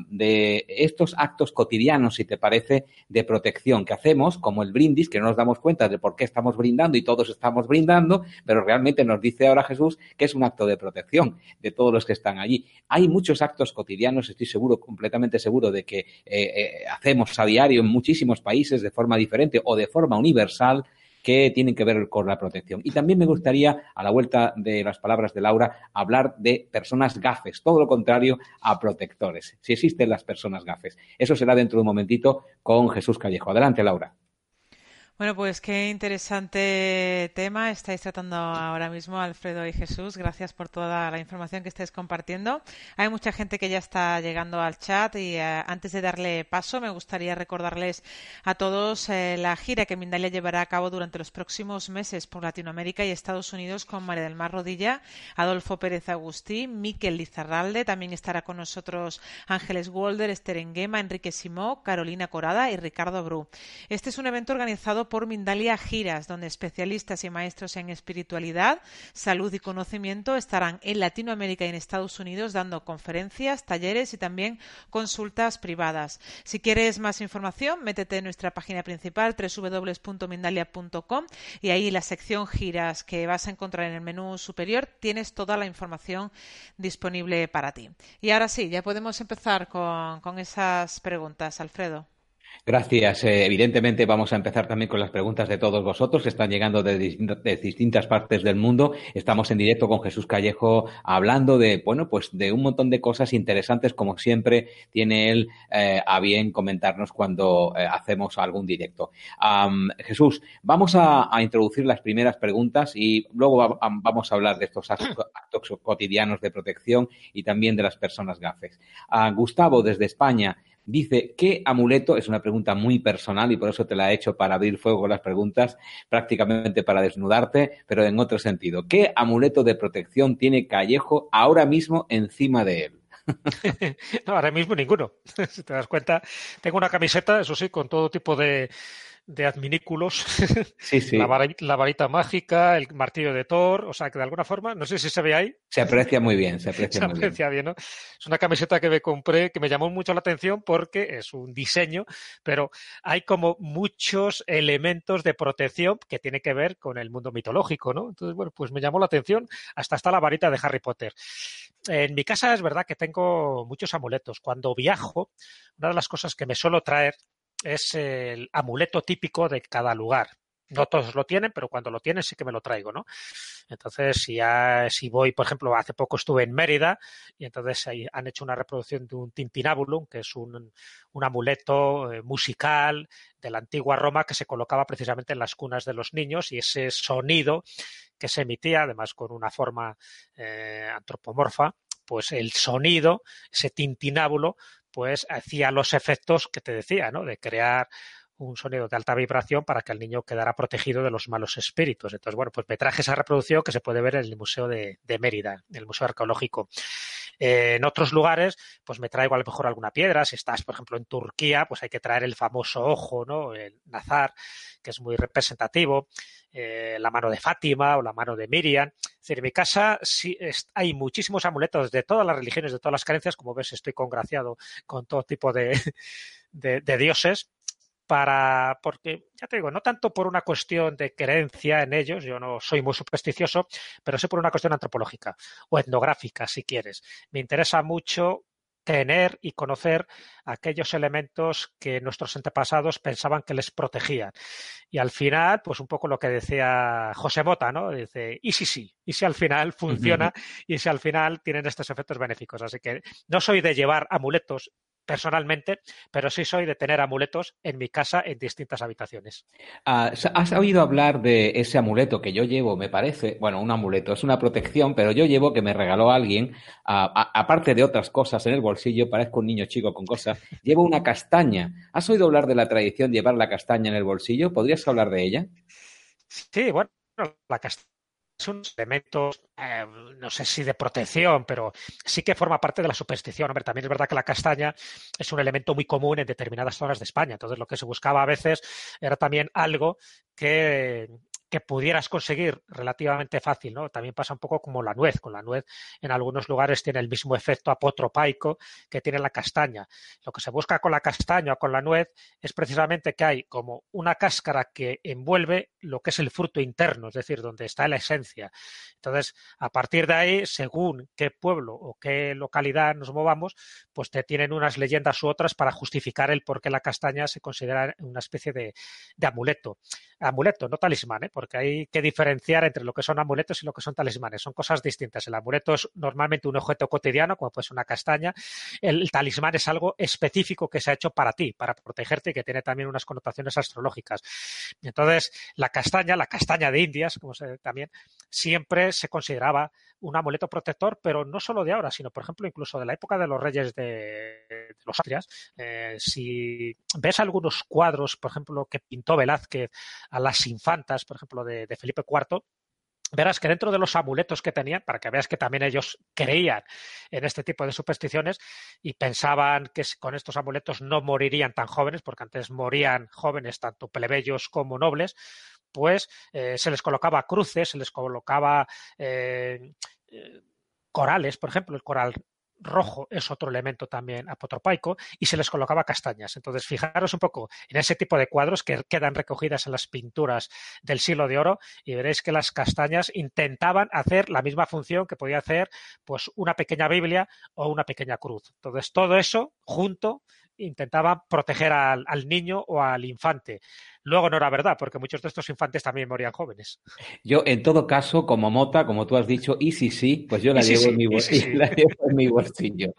de esto actos cotidianos, si te parece, de protección que hacemos, como el brindis, que no nos damos cuenta de por qué estamos brindando y todos estamos brindando, pero realmente nos dice ahora Jesús que es un acto de protección de todos los que están allí. Hay muchos actos cotidianos, estoy seguro, completamente seguro de que eh, eh, hacemos a diario en muchísimos países de forma diferente o de forma universal que tienen que ver con la protección. Y también me gustaría, a la vuelta de las palabras de Laura, hablar de personas gafes, todo lo contrario a protectores, si existen las personas gafes. Eso será dentro de un momentito con Jesús Callejo. Adelante, Laura. Bueno, pues qué interesante tema estáis tratando ahora mismo, Alfredo y Jesús. Gracias por toda la información que estáis compartiendo. Hay mucha gente que ya está llegando al chat y eh, antes de darle paso me gustaría recordarles a todos eh, la gira que Mindalia llevará a cabo durante los próximos meses por Latinoamérica y Estados Unidos con María del Mar Rodilla, Adolfo Pérez Agustí, Miquel Lizarralde, también estará con nosotros Ángeles Walder, Esther Enguema, Enrique Simó, Carolina Corada y Ricardo Bru. Este es un evento organizado por Mindalia Giras, donde especialistas y maestros en espiritualidad, salud y conocimiento estarán en Latinoamérica y en Estados Unidos dando conferencias, talleres y también consultas privadas. Si quieres más información, métete en nuestra página principal www.mindalia.com y ahí la sección giras que vas a encontrar en el menú superior tienes toda la información disponible para ti. Y ahora sí, ya podemos empezar con, con esas preguntas, Alfredo. Gracias. Eh, evidentemente vamos a empezar también con las preguntas de todos vosotros que están llegando de, distintas partes del mundo. Estamos en directo con Jesús Callejo hablando de, bueno, pues de un montón de cosas interesantes como siempre tiene él eh, a bien comentarnos cuando eh, hacemos algún directo. Jesús, vamos a, introducir las primeras preguntas y luego vamos a hablar de estos actos, cotidianos de protección y también de las personas gafes. Gustavo, desde España, Dice, ¿qué amuleto? Es una pregunta muy personal y por eso te la he hecho para abrir fuego con las preguntas, prácticamente para desnudarte, pero en otro sentido. ¿Qué amuleto de protección tiene Callejo ahora mismo encima de él? no, ahora mismo ninguno. si te das cuenta, tengo una camiseta, eso sí, con todo tipo de de adminículos, La, varita, mágica, el martillo de Thor, o sea que de alguna forma, no sé si se ve ahí. Se aprecia muy bien, se aprecia, muy bien. ¿no? Es una camiseta que me compré que me llamó mucho la atención porque es un diseño, pero hay como muchos elementos de protección que tiene que ver con el mundo mitológico, ¿no? Entonces, bueno, pues me llamó la atención, hasta está la varita de Harry Potter. En mi casa es verdad que tengo muchos amuletos. Cuando viajo, una de las cosas que me suelo traer es el amuleto típico de cada lugar. No todos lo tienen, pero cuando lo tienen sí que me lo traigo, ¿no? Entonces, si, ya, si voy, por ejemplo, hace poco estuve en Mérida y entonces ahí han hecho una reproducción de un tintinabulum, que es un, un amuleto eh, musical de la antigua Roma que se colocaba precisamente en las cunas de los niños y ese sonido que se emitía, además con una forma eh, antropomorfa, pues el sonido, ese tintinábulo, pues hacía los efectos que te decía, ¿no? De crear un sonido de alta vibración para que el niño quedara protegido de los malos espíritus. Entonces, bueno, pues me traje esa reproducción que se puede ver en el Museo de, Mérida, en el Museo Arqueológico. Eh, en otros lugares, pues me traigo a lo mejor alguna piedra. Si estás, por ejemplo, en Turquía, pues hay que traer el famoso ojo, ¿no? El nazar, que es muy representativo. Eh, la mano de Fátima o la mano de Miriam. Es decir, en mi casa sí hay muchísimos amuletos de todas las religiones, de todas las creencias. Como ves, estoy congraciado con todo tipo de, de dioses para, porque ya te digo, no tanto por una cuestión de creencia en ellos, yo no soy muy supersticioso, pero sí por una cuestión antropológica o etnográfica, si quieres. Me interesa mucho tener y conocer aquellos elementos que nuestros antepasados pensaban que les protegían. Y al final, pues un poco lo que decía José Mota, ¿no? Dice, y si sí, y si al final funciona, y si al final tienen estos efectos benéficos. Así que no soy de llevar amuletos personalmente, pero sí soy de tener amuletos en mi casa en distintas habitaciones. Ah, ¿Has oído hablar de ese amuleto que yo llevo, me parece? Bueno, un amuleto, es una protección, pero yo llevo que me regaló alguien, aparte de otras cosas en el bolsillo, parezco un niño chico con cosas, llevo una castaña. ¿Has oído hablar de la tradición de llevar la castaña en el bolsillo? ¿Podrías hablar de ella? Sí, bueno, la castaña son elementos, eh, no sé si de protección, pero sí que forma parte de la superstición. Hombre, también es verdad que la castaña es un elemento muy común en determinadas zonas de España. Entonces, lo que se buscaba a veces era también algo que que pudieras conseguir relativamente fácil, ¿no? También pasa un poco como la nuez. Con la nuez en algunos lugares tiene el mismo efecto apotropaico que tiene la castaña. Lo que se busca con la castaña o con la nuez es precisamente que hay como una cáscara que envuelve lo que es el fruto interno, es decir, donde está la esencia. Entonces, a partir de ahí, según qué pueblo o qué localidad nos movamos, pues te tienen unas leyendas u otras para justificar el por qué la castaña se considera una especie de, de amuleto. Amuleto, no talismán, ¿eh? Porque hay que diferenciar entre lo que son amuletos y lo que son talismanes. Son cosas distintas. El amuleto es normalmente un objeto cotidiano, como puede ser una castaña. El, talismán es algo específico que se ha hecho para ti, para protegerte y que tiene también unas connotaciones astrológicas. Entonces, la castaña, la castaña de Indias, como se también, siempre se consideraba un amuleto protector, pero no solo de ahora, sino, por ejemplo, incluso de la época de los reyes de, los Astrias. Eh, si ves algunos cuadros, por ejemplo, que pintó Velázquez a las infantas, por ejemplo, de, Felipe IV, verás que dentro de los amuletos que tenían, para que veas que también ellos creían en este tipo de supersticiones y pensaban que con estos amuletos no morirían tan jóvenes, porque antes morían jóvenes tanto plebeyos como nobles, pues eh, se les colocaba cruces, se les colocaba eh, eh, corales, por ejemplo, el coral rojo es otro elemento también apotropaico y se les colocaba castañas. Entonces, fijaros un poco en ese tipo de cuadros que quedan recogidas en las pinturas del siglo de oro y veréis que las castañas intentaban hacer la misma función que podía hacer pues una pequeña Biblia o una pequeña cruz. Entonces, todo eso junto intentaba proteger al, al niño o al infante. Luego no era verdad, porque muchos de estos infantes también morían jóvenes. Yo, en todo caso, como mota, como tú has dicho, y si sí, pues yo la, llevo, en mi bolsillo,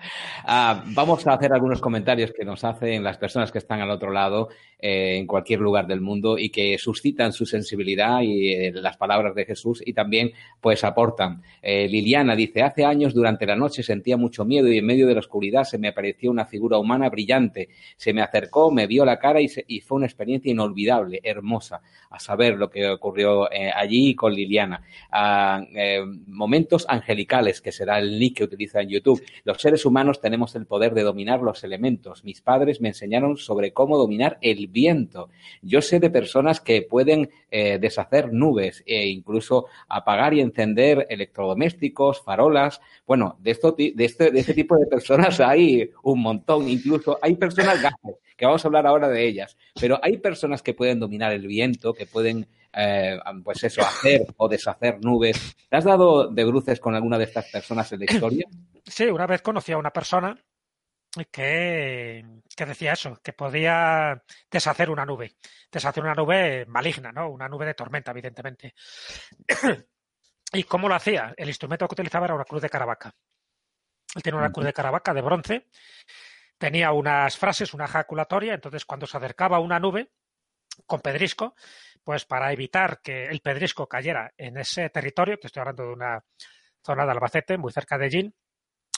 ah, vamos a hacer algunos comentarios que nos hacen las personas que están al otro lado, eh, en cualquier lugar del mundo, y que suscitan su sensibilidad y eh, las palabras de Jesús, y también, pues, aportan. Eh, Liliana dice, hace años durante la noche sentía mucho miedo y en medio de la oscuridad se me apareció una figura humana brillante. Se me acercó, me vio la cara y, y fue una experiencia inolvidable inolvidable, hermosa, a saber lo que ocurrió eh, allí con Liliana. A, eh, momentos angelicales, que será el nick que utiliza en YouTube. Los seres humanos tenemos el poder de dominar los elementos. Mis padres me enseñaron sobre cómo dominar el viento. Yo sé de personas que pueden eh, deshacer nubes e incluso apagar y encender electrodomésticos, farolas. Bueno, de, esto, de, este, de este tipo de personas hay un montón. Incluso hay personas gafas, que vamos a hablar ahora de ellas. Pero hay personas que pueden dominar el viento, que pueden eh, pues eso, hacer o deshacer nubes. ¿Te has dado de bruces con alguna de estas personas en la historia? Sí, una vez conocí a una persona que, que, decía eso, que podía deshacer una nube, deshacer una nube maligna, ¿no? Una nube de tormenta, evidentemente. ¿Y cómo lo hacía? El instrumento que utilizaba era una cruz de caravaca. Él tenía una cruz de caravaca de bronce, tenía unas frases, una ejaculatoria, entonces cuando se acercaba a una nube con pedrisco, pues para evitar que el pedrisco cayera en ese territorio, que estoy hablando de una zona de Albacete, muy cerca de Gin,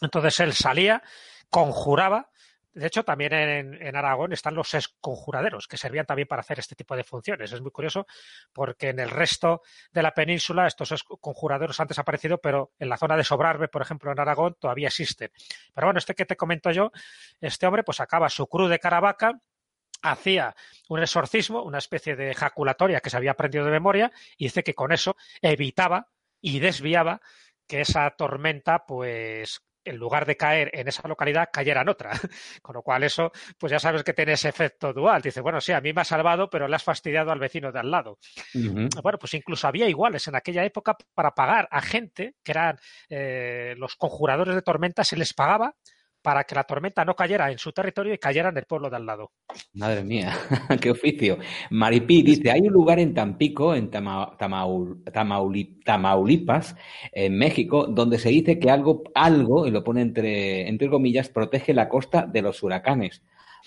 entonces él salía, conjuraba, de hecho, también en, Aragón están los esconjuraderos, que servían también para hacer este tipo de funciones. Es muy curioso porque en el resto de la península estos conjuraderos han desaparecido, pero en la zona de Sobrarbe, por ejemplo, en Aragón, todavía existen. Pero bueno, este que te comento yo, este hombre pues acaba su cruz de Caravaca, hacía un exorcismo, una especie de ejaculatoria que se había aprendido de memoria, y dice que con eso evitaba y desviaba que esa tormenta, pues en lugar de caer en esa localidad, cayera en otra. Con lo cual eso, pues ya sabes que tiene ese efecto dual. Dice, bueno, sí, a mí me ha salvado, pero le has fastidiado al vecino de al lado. Bueno, pues incluso había iguales en aquella época para pagar a gente, que eran eh, los conjuradores de tormenta, se les pagaba para que la tormenta no cayera en su territorio y cayera en el pueblo de al lado. Madre mía, qué oficio. Maripí dice, hay un lugar en Tampico, en Tamaulipas, en México, donde se dice que algo, algo, y lo pone entre, entre comillas, protege la costa de los huracanes.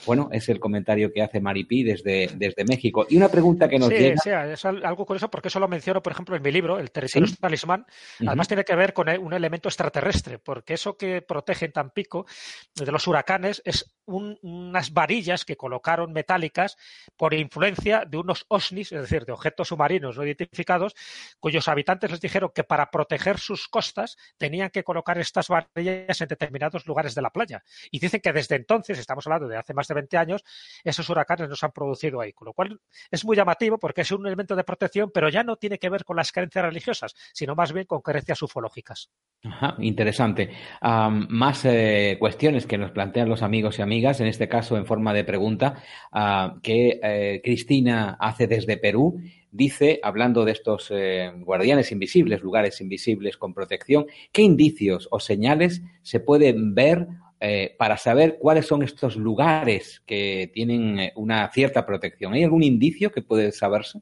Bueno, es el comentario que hace Maripí desde, desde México. Y una pregunta que nos sí, llega... Sí, es algo curioso porque eso lo menciono, por ejemplo, en mi libro, El ¿Sí? talismán. Además tiene que ver con un elemento extraterrestre, porque eso que protege en Tampico de los huracanes es un, unas varillas que colocaron metálicas por influencia de unos OSNIs, es decir, de objetos submarinos no identificados, cuyos habitantes les dijeron que para proteger sus costas tenían que colocar estas varillas en determinados lugares de la playa. Y dicen que desde entonces, estamos hablando de hace más de 20 años, esos huracanes no se han producido ahí. Con lo cual es muy llamativo porque es un elemento de protección, pero ya no tiene que ver con las creencias religiosas, sino más bien con creencias ufológicas. Ajá, interesante. Más eh, cuestiones que nos plantean los amigos y amigas, en este caso en forma de pregunta, uh, que eh, Cristina hace desde Perú. Dice, hablando de estos eh, guardianes invisibles, lugares invisibles con protección, ¿qué indicios o señales se pueden ver eh, para saber cuáles son estos lugares que tienen una cierta protección. ¿Hay algún indicio que puede saberse?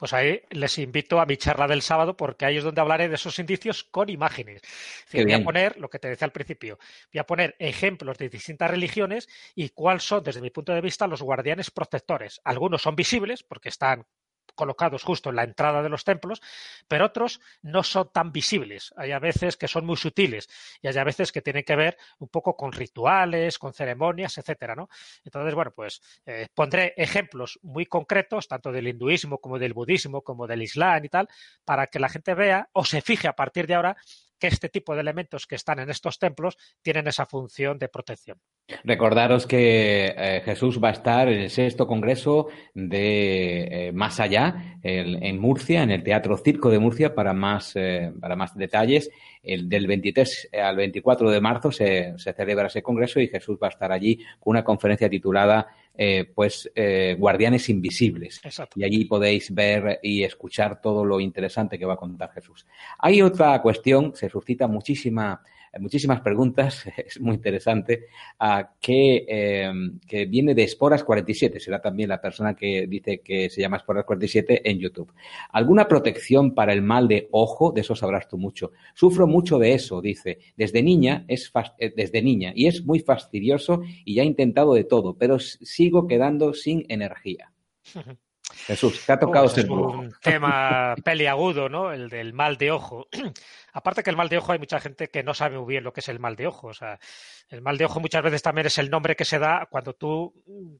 Pues ahí les invito a mi charla del sábado porque ahí es donde hablaré de esos indicios con imágenes. Decir, voy a poner lo que te decía al principio, voy a poner ejemplos de distintas religiones y cuáles son, desde mi punto de vista, los guardianes protectores. Algunos son visibles porque están colocados justo en la entrada de los templos, pero otros no son tan visibles. Hay a veces que son muy sutiles y hay a veces que tienen que ver un poco con rituales, con ceremonias, etcétera, ¿no? Entonces, bueno, pues eh, pondré ejemplos muy concretos, tanto del hinduismo como del budismo, como del islam y tal, para que la gente vea o se fije a partir de ahora que este tipo de elementos que están en estos templos tienen esa función de protección. Recordaros que eh, Jesús va a estar en el sexto congreso de eh, Más Allá, en Murcia, en el Teatro Circo de Murcia, para más, eh, para más detalles. El, del 23 al 24 de marzo se, celebra ese congreso y Jesús va a estar allí con una conferencia titulada pues Guardianes Invisibles. Exacto. Y allí podéis ver y escuchar todo lo interesante que va a contar Jesús. Hay otra cuestión, se suscita muchísima muchísimas preguntas, es muy interesante, uh, que, eh, que, viene de Esporas 47, será también la persona que dice que se llama Esporas 47 en YouTube. ¿Alguna protección para el mal de ojo? De eso sabrás tú mucho. Sufro mucho de eso, dice. Desde niña, es eh, desde niña, y es muy fastidioso y ya he intentado de todo, pero sigo quedando sin energía. Jesús, te ha tocado pues es un tema peliagudo, ¿no? El del mal de ojo. aparte que el mal de ojo hay mucha gente que no sabe muy bien lo que es el mal de ojo. O sea, el mal de ojo muchas veces también es el nombre que se da cuando tú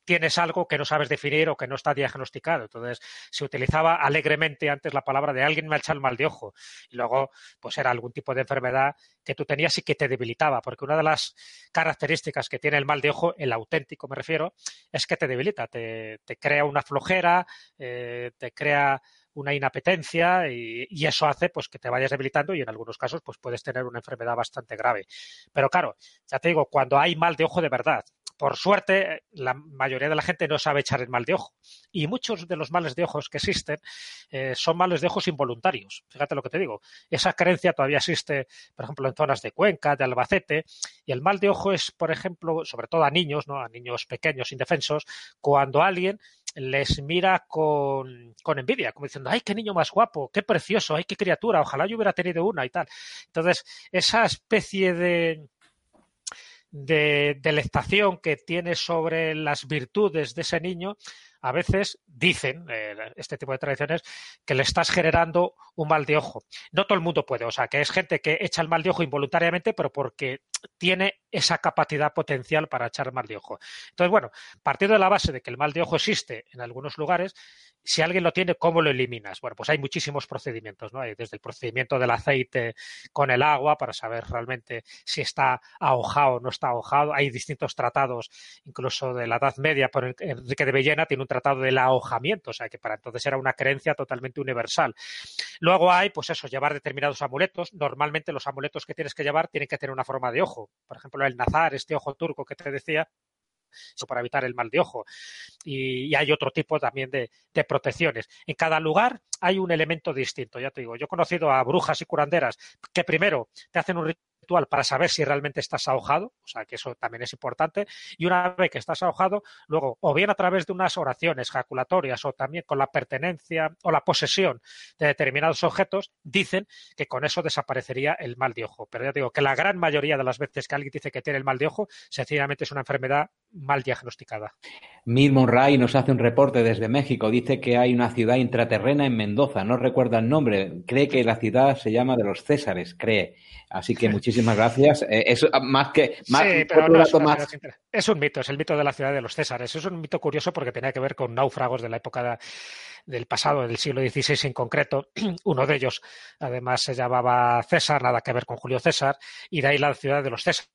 tienes algo que no sabes definir o que no está diagnosticado. Entonces, se utilizaba alegremente antes la palabra de alguien me ha echado el mal de ojo. Y luego, pues era algún tipo de enfermedad que tú tenías y que te debilitaba. Porque una de las características que tiene el mal de ojo, el auténtico me refiero, es que te debilita, te, crea una flojera, eh, te crea una inapetencia y, eso hace pues que te vayas debilitando y en algunos casos pues puedes tener una enfermedad bastante grave. Pero claro, ya te digo, cuando hay mal de ojo de verdad, por suerte, la mayoría de la gente no sabe echar el mal de ojo. Y muchos de los males de ojos que existen eh, son males de ojos involuntarios. Fíjate lo que te digo. Esa creencia todavía existe, por ejemplo, en zonas de Cuenca, de Albacete. Y el mal de ojo es, por ejemplo, sobre todo a niños, ¿no? a niños pequeños, indefensos, cuando alguien les mira con, con, envidia, como diciendo, ay, qué niño más guapo, qué precioso, ay, qué criatura, ojalá yo hubiera tenido una y tal. Entonces, esa especie de, de delectación que tiene sobre las virtudes de ese niño, a veces dicen, eh, este tipo de tradiciones, que le estás generando un mal de ojo. No todo el mundo puede, o sea, que es gente que echa el mal de ojo involuntariamente, pero porque tiene esa capacidad potencial para echar mal de ojo. Entonces, bueno, partiendo de la base de que el mal de ojo existe en algunos lugares, si alguien lo tiene, ¿cómo lo eliminas? Bueno, pues hay muchísimos procedimientos, ¿no? Hay desde el procedimiento del aceite con el agua para saber realmente si está ahojado o no está ahojado. Hay distintos tratados, incluso de la Edad Media, por Enrique de Villena tiene un tratado del ahojamiento, o sea que para entonces era una creencia totalmente universal. Luego hay, pues eso, llevar determinados amuletos. Normalmente los amuletos que tienes que llevar tienen que tener una forma de ojo. Por ejemplo, el nazar, este ojo turco que te decía, para evitar el mal de ojo. Y, hay otro tipo también de, de, protecciones. En cada lugar hay un elemento distinto, ya te digo. Yo he conocido a brujas y curanderas que primero te hacen un para saber si realmente estás ahogado, o sea que eso también es importante, y una vez que estás ahogado, luego o bien a través de unas oraciones jaculatorias o también con la pertenencia o la posesión de determinados objetos, dicen que con eso desaparecería el mal de ojo. Pero ya digo que la gran mayoría de las veces que alguien dice que tiene el mal de ojo, sencillamente es una enfermedad mal diagnosticada. Mir Monray nos hace un reporte desde México. Dice que hay una ciudad intraterrena en Mendoza. No recuerda el nombre. Cree que la ciudad se llama de los Césares, cree. Así que muchísimas gracias. Eh, es más que más, es, un mito, es el mito de la ciudad de los Césares. Es un mito curioso porque tenía que ver con náufragos de la época del pasado, del siglo XVI en concreto. Uno de ellos, además, se llamaba César, nada que ver con Julio César, y de ahí la ciudad de los Césares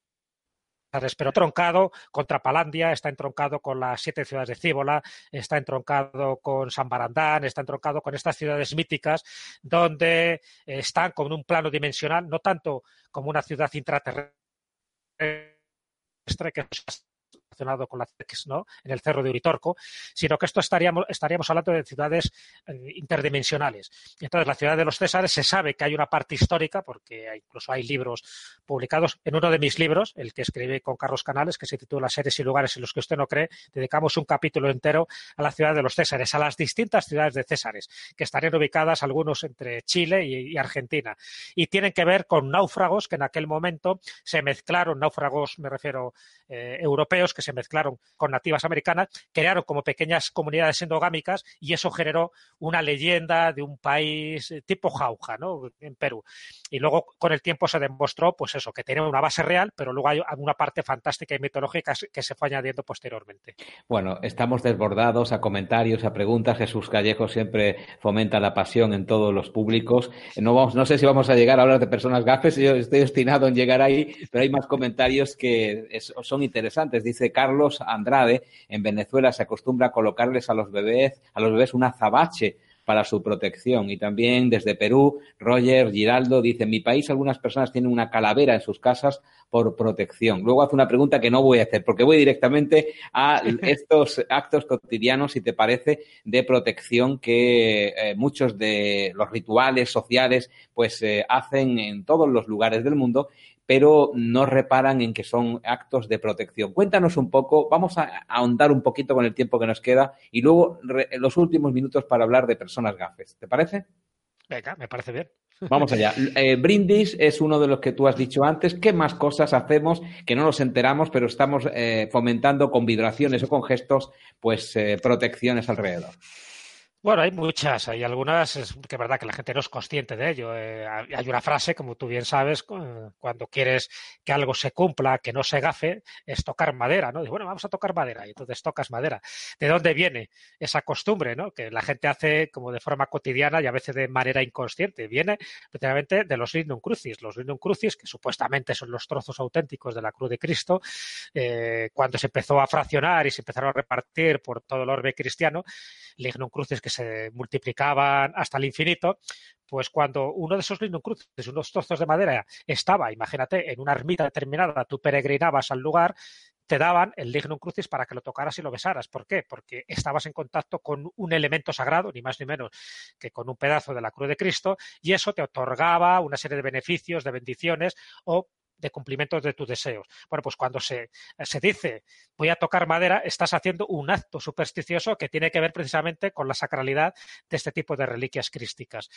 pero troncado contra Palandia, está entroncado con las siete ciudades de Cíbola, está entroncado con San Barandán, está entroncado con estas ciudades míticas donde están con un plano dimensional, no tanto como una ciudad intraterrestre que relacionado con la ¿no? en el cerro de Uritorco, sino que esto estaríamos, estaríamos hablando de ciudades eh, interdimensionales. Entonces, la ciudad de los Césares se sabe que hay una parte histórica, porque incluso hay libros publicados. En uno de mis libros, el que escribí con Carlos Canales, que se titula Seres y lugares en los que usted no cree, dedicamos un capítulo entero a la ciudad de los Césares, a las distintas ciudades de Césares, que estarían ubicadas algunos entre Chile y, Argentina. Y tienen que ver con náufragos que en aquel momento se mezclaron, náufragos me refiero eh, europeos, que se mezclaron con nativas americanas, crearon como pequeñas comunidades endogámicas y eso generó una leyenda de un país eh, tipo jauja, ¿no? En Perú. Y luego con el tiempo se demostró, pues eso, que tenía una base real, pero luego hay una parte fantástica y mitológica que se fue añadiendo posteriormente. Bueno, estamos desbordados a comentarios, a preguntas. Jesús Callejo siempre fomenta la pasión en todos los públicos. No, vamos, no sé si vamos a llegar a hablar de personas gafes, yo estoy destinado en llegar ahí, pero hay más comentarios que son interesantes. Dice Carlos Andrade, en Venezuela se acostumbra a colocarles a los bebés, a los bebés una zabache para su protección. Y también desde Perú, Roger Giraldo dice, en mi país algunas personas tienen una calavera en sus casas por protección. Luego hace una pregunta que no voy a hacer, porque voy directamente a estos actos cotidianos, si te parece, de protección que eh, muchos de los rituales sociales pues eh, hacen en todos los lugares del mundo pero no reparan en que son actos de protección. Cuéntanos un poco, vamos a ahondar un poquito con el tiempo que nos queda y luego los últimos minutos para hablar de personas gafes. ¿Te parece? Venga, me parece bien. Vamos allá. Eh, brindis es uno de los que tú has dicho antes. ¿Qué más cosas hacemos que no nos enteramos, pero estamos eh, fomentando con vibraciones o con gestos, pues, eh, protecciones alrededor? Bueno, hay muchas, hay algunas es que es verdad que la gente no es consciente de ello. Eh, hay una frase, como tú bien sabes, cuando quieres que algo se cumpla, que no se gafe, es tocar madera, ¿no? bueno, vamos a tocar madera y entonces tocas madera. ¿De dónde viene esa costumbre, ¿no? Que la gente hace como de forma cotidiana y a veces de manera inconsciente. Viene precisamente de los lignum crucis. Los lignum crucis, que supuestamente son los trozos auténticos de la cruz de Cristo, eh, cuando se empezó a fraccionar y se empezaron a repartir por todo el orbe cristiano, lignum crucis que se multiplicaban hasta el infinito, pues cuando uno de esos crucis, unos trozos de madera, estaba, imagínate, en una ermita determinada, tú peregrinabas al lugar, te daban el lignum crucis para que lo tocaras y lo besaras. ¿Por qué? Porque estabas en contacto con un elemento sagrado, ni más ni menos que con un pedazo de la cruz de Cristo, y eso te otorgaba una serie de beneficios, de bendiciones o de cumplimientos de tus deseos. Bueno, pues cuando se, se, dice voy a tocar madera, estás haciendo un acto supersticioso que tiene que ver precisamente con la sacralidad de este tipo de reliquias crísticas.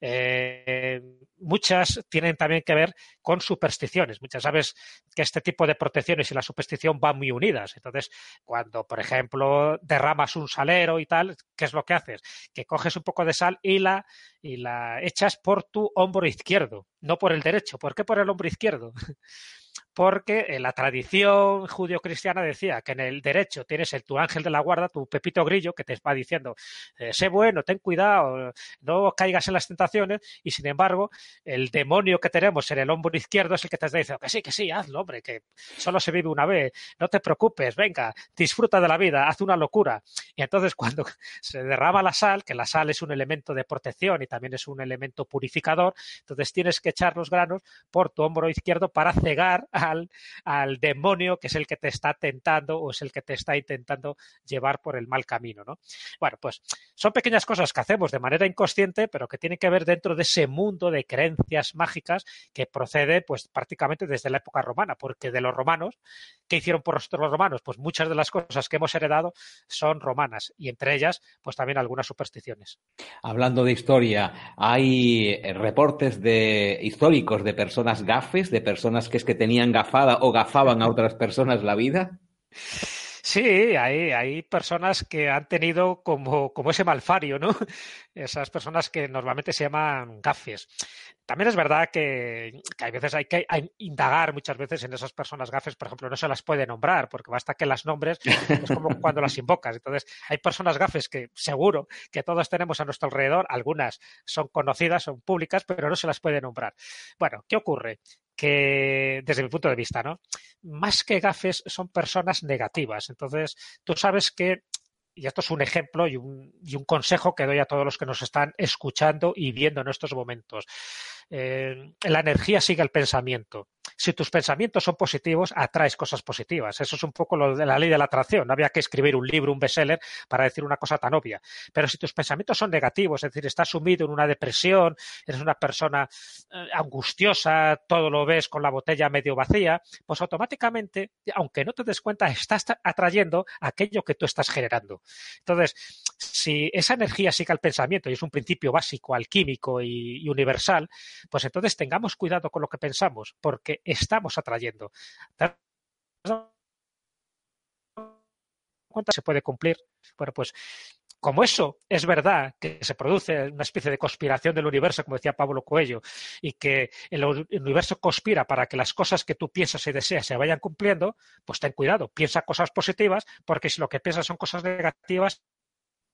Eh, muchas tienen también que ver con supersticiones. Muchas sabes que este tipo de protecciones y la superstición van muy unidas. Entonces, cuando, por ejemplo, derramas un salero y tal, ¿qué es lo que haces? Que coges un poco de sal y la, y la echas por tu hombro izquierdo, no por el derecho. ¿Por qué por el hombro izquierdo? Porque en la tradición judio-cristiana decía que en el derecho tienes el tu ángel de la guarda, tu pepito grillo, que te va diciendo, eh, sé bueno, ten cuidado, no caigas en las tentaciones, y sin embargo, el demonio que tenemos en el hombro izquierdo es el que te diciendo que sí, que sí, hazlo, hombre, que solo se vive una vez, no te preocupes, venga, disfruta de la vida, haz una locura. Y entonces cuando se derrama la sal, que la sal es un elemento de protección y también es un elemento purificador, entonces tienes que echar los granos por tu hombro izquierdo para cegar al, demonio que es el que te está tentando o es el que te está intentando llevar por el mal camino, ¿no? Bueno, pues son pequeñas cosas que hacemos de manera inconsciente, pero que tienen que ver dentro de ese mundo de creencias mágicas que procede, pues, prácticamente desde la época romana, porque de los romanos, ¿qué hicieron por nosotros los romanos? Pues muchas de las cosas que hemos heredado son romanas y entre ellas, pues también algunas supersticiones. Hablando de historia, hay reportes de históricos de personas gafes, de personas que es que tenían gafada o gafaban a otras personas la vida? Sí, hay, hay personas que han tenido como, como ese malfario, ¿no? Esas personas que normalmente se llaman gafes. También es verdad que, hay veces hay que indagar muchas veces en esas personas gafes, por ejemplo, no se las puede nombrar, porque basta que las nombres, es como cuando las invocas. Entonces, hay personas gafes que seguro que todos tenemos a nuestro alrededor, algunas son conocidas, son públicas, pero no se las puede nombrar. Bueno, ¿qué ocurre? Que, desde mi punto de vista, ¿no? Más que gafes son personas negativas. Entonces, tú sabes que y esto es un ejemplo y un, consejo que doy a todos los que nos están escuchando y viendo en estos momentos. Eh, la energía sigue el pensamiento. Si tus pensamientos son positivos, atraes cosas positivas. Eso es un poco lo de la ley de la atracción. No había que escribir un libro, un bestseller, para decir una cosa tan obvia. Pero si tus pensamientos son negativos, es decir, estás sumido en una depresión, eres una persona eh, angustiosa, todo lo ves con la botella medio vacía, pues automáticamente, aunque no te des cuenta, estás atrayendo aquello que tú estás generando. Entonces, si esa energía sigue al pensamiento y es un principio básico, alquímico y universal, pues entonces tengamos cuidado con lo que pensamos, porque estamos atrayendo. ¿Cuánto se puede cumplir? Bueno, pues como eso es verdad que se produce una especie de conspiración del universo, como decía Pablo Coelho, y que el universo conspira para que las cosas que tú piensas y deseas se vayan cumpliendo, pues ten cuidado, piensa cosas positivas, porque si lo que piensas son cosas negativas,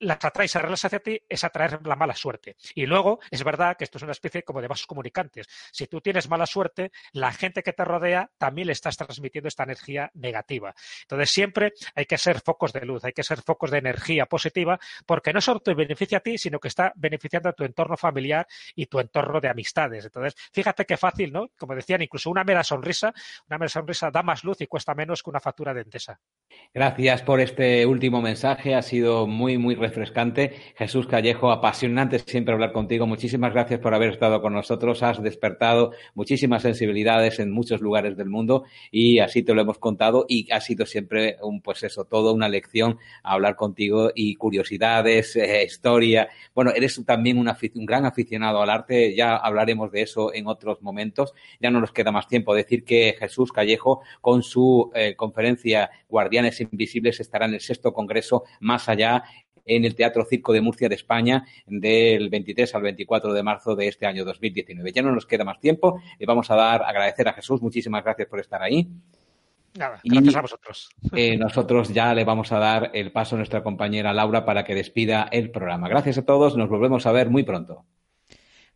las atraes a hacia ti es atraer la mala suerte. Y luego, es verdad que esto es una especie como de vasos comunicantes. Si tú tienes mala suerte, la gente que te rodea también le estás transmitiendo esta energía negativa. Entonces, siempre hay que ser focos de luz, hay que ser focos de energía positiva, porque no solo te beneficia a ti, sino que está beneficiando a tu entorno familiar y tu entorno de amistades. Entonces, fíjate qué fácil, ¿no? Como decían, incluso una mera sonrisa, una mera sonrisa da más luz y cuesta menos que una factura de Entesa. Gracias por este último mensaje. Ha sido muy, muy refrescante. Jesús Callejo, apasionante siempre hablar contigo. Muchísimas gracias por haber estado con nosotros. Has despertado muchísimas sensibilidades en muchos lugares del mundo y así te lo hemos contado y ha sido siempre un, pues eso, todo una lección hablar contigo y curiosidades, eh, historia. Bueno, eres también un, gran aficionado al arte. Ya hablaremos de eso en otros momentos. Ya no nos queda más tiempo. Decir que Jesús Callejo, con su eh, conferencia Guardianes Invisibles, estará en el sexto congreso más allá en el Teatro Circo de Murcia de España del 23 al 24 de marzo de este año 2019. Ya no nos queda más tiempo y vamos a dar agradecer a Jesús. Muchísimas gracias por estar ahí. Nada, gracias a vosotros. Eh, nosotros ya le vamos a dar el paso a nuestra compañera Laura para que despida el programa. Gracias a todos, nos volvemos a ver muy pronto.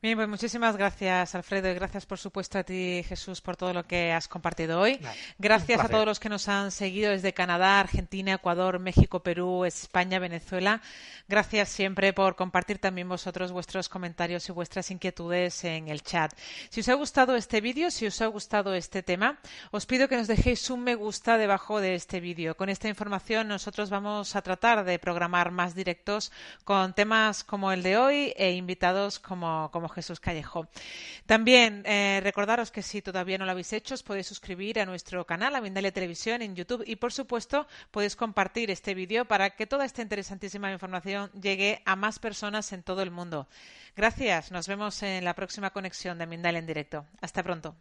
Bien, pues muchísimas gracias, Alfredo, y gracias, por supuesto, a ti, Jesús, por todo lo que has compartido hoy. Gracias a todos los que nos han seguido desde Canadá, Argentina, Ecuador, México, Perú, España, Venezuela. Gracias siempre por compartir también vosotros vuestros comentarios y vuestras inquietudes en el chat. Si os ha gustado este vídeo, si os ha gustado este tema, os pido que nos dejéis un me gusta debajo de este vídeo. Con esta información nosotros vamos a tratar de programar más directos con temas como el de hoy e invitados como, como Jesús Callejo. También eh, recordaros que si todavía no lo habéis hecho, os podéis suscribir a nuestro canal, a Mindalia Televisión, en YouTube y, por supuesto, podéis compartir este vídeo para que toda esta interesantísima información llegue a más personas en todo el mundo. Gracias. Nos vemos en la próxima conexión de Mindalia en directo. Hasta pronto.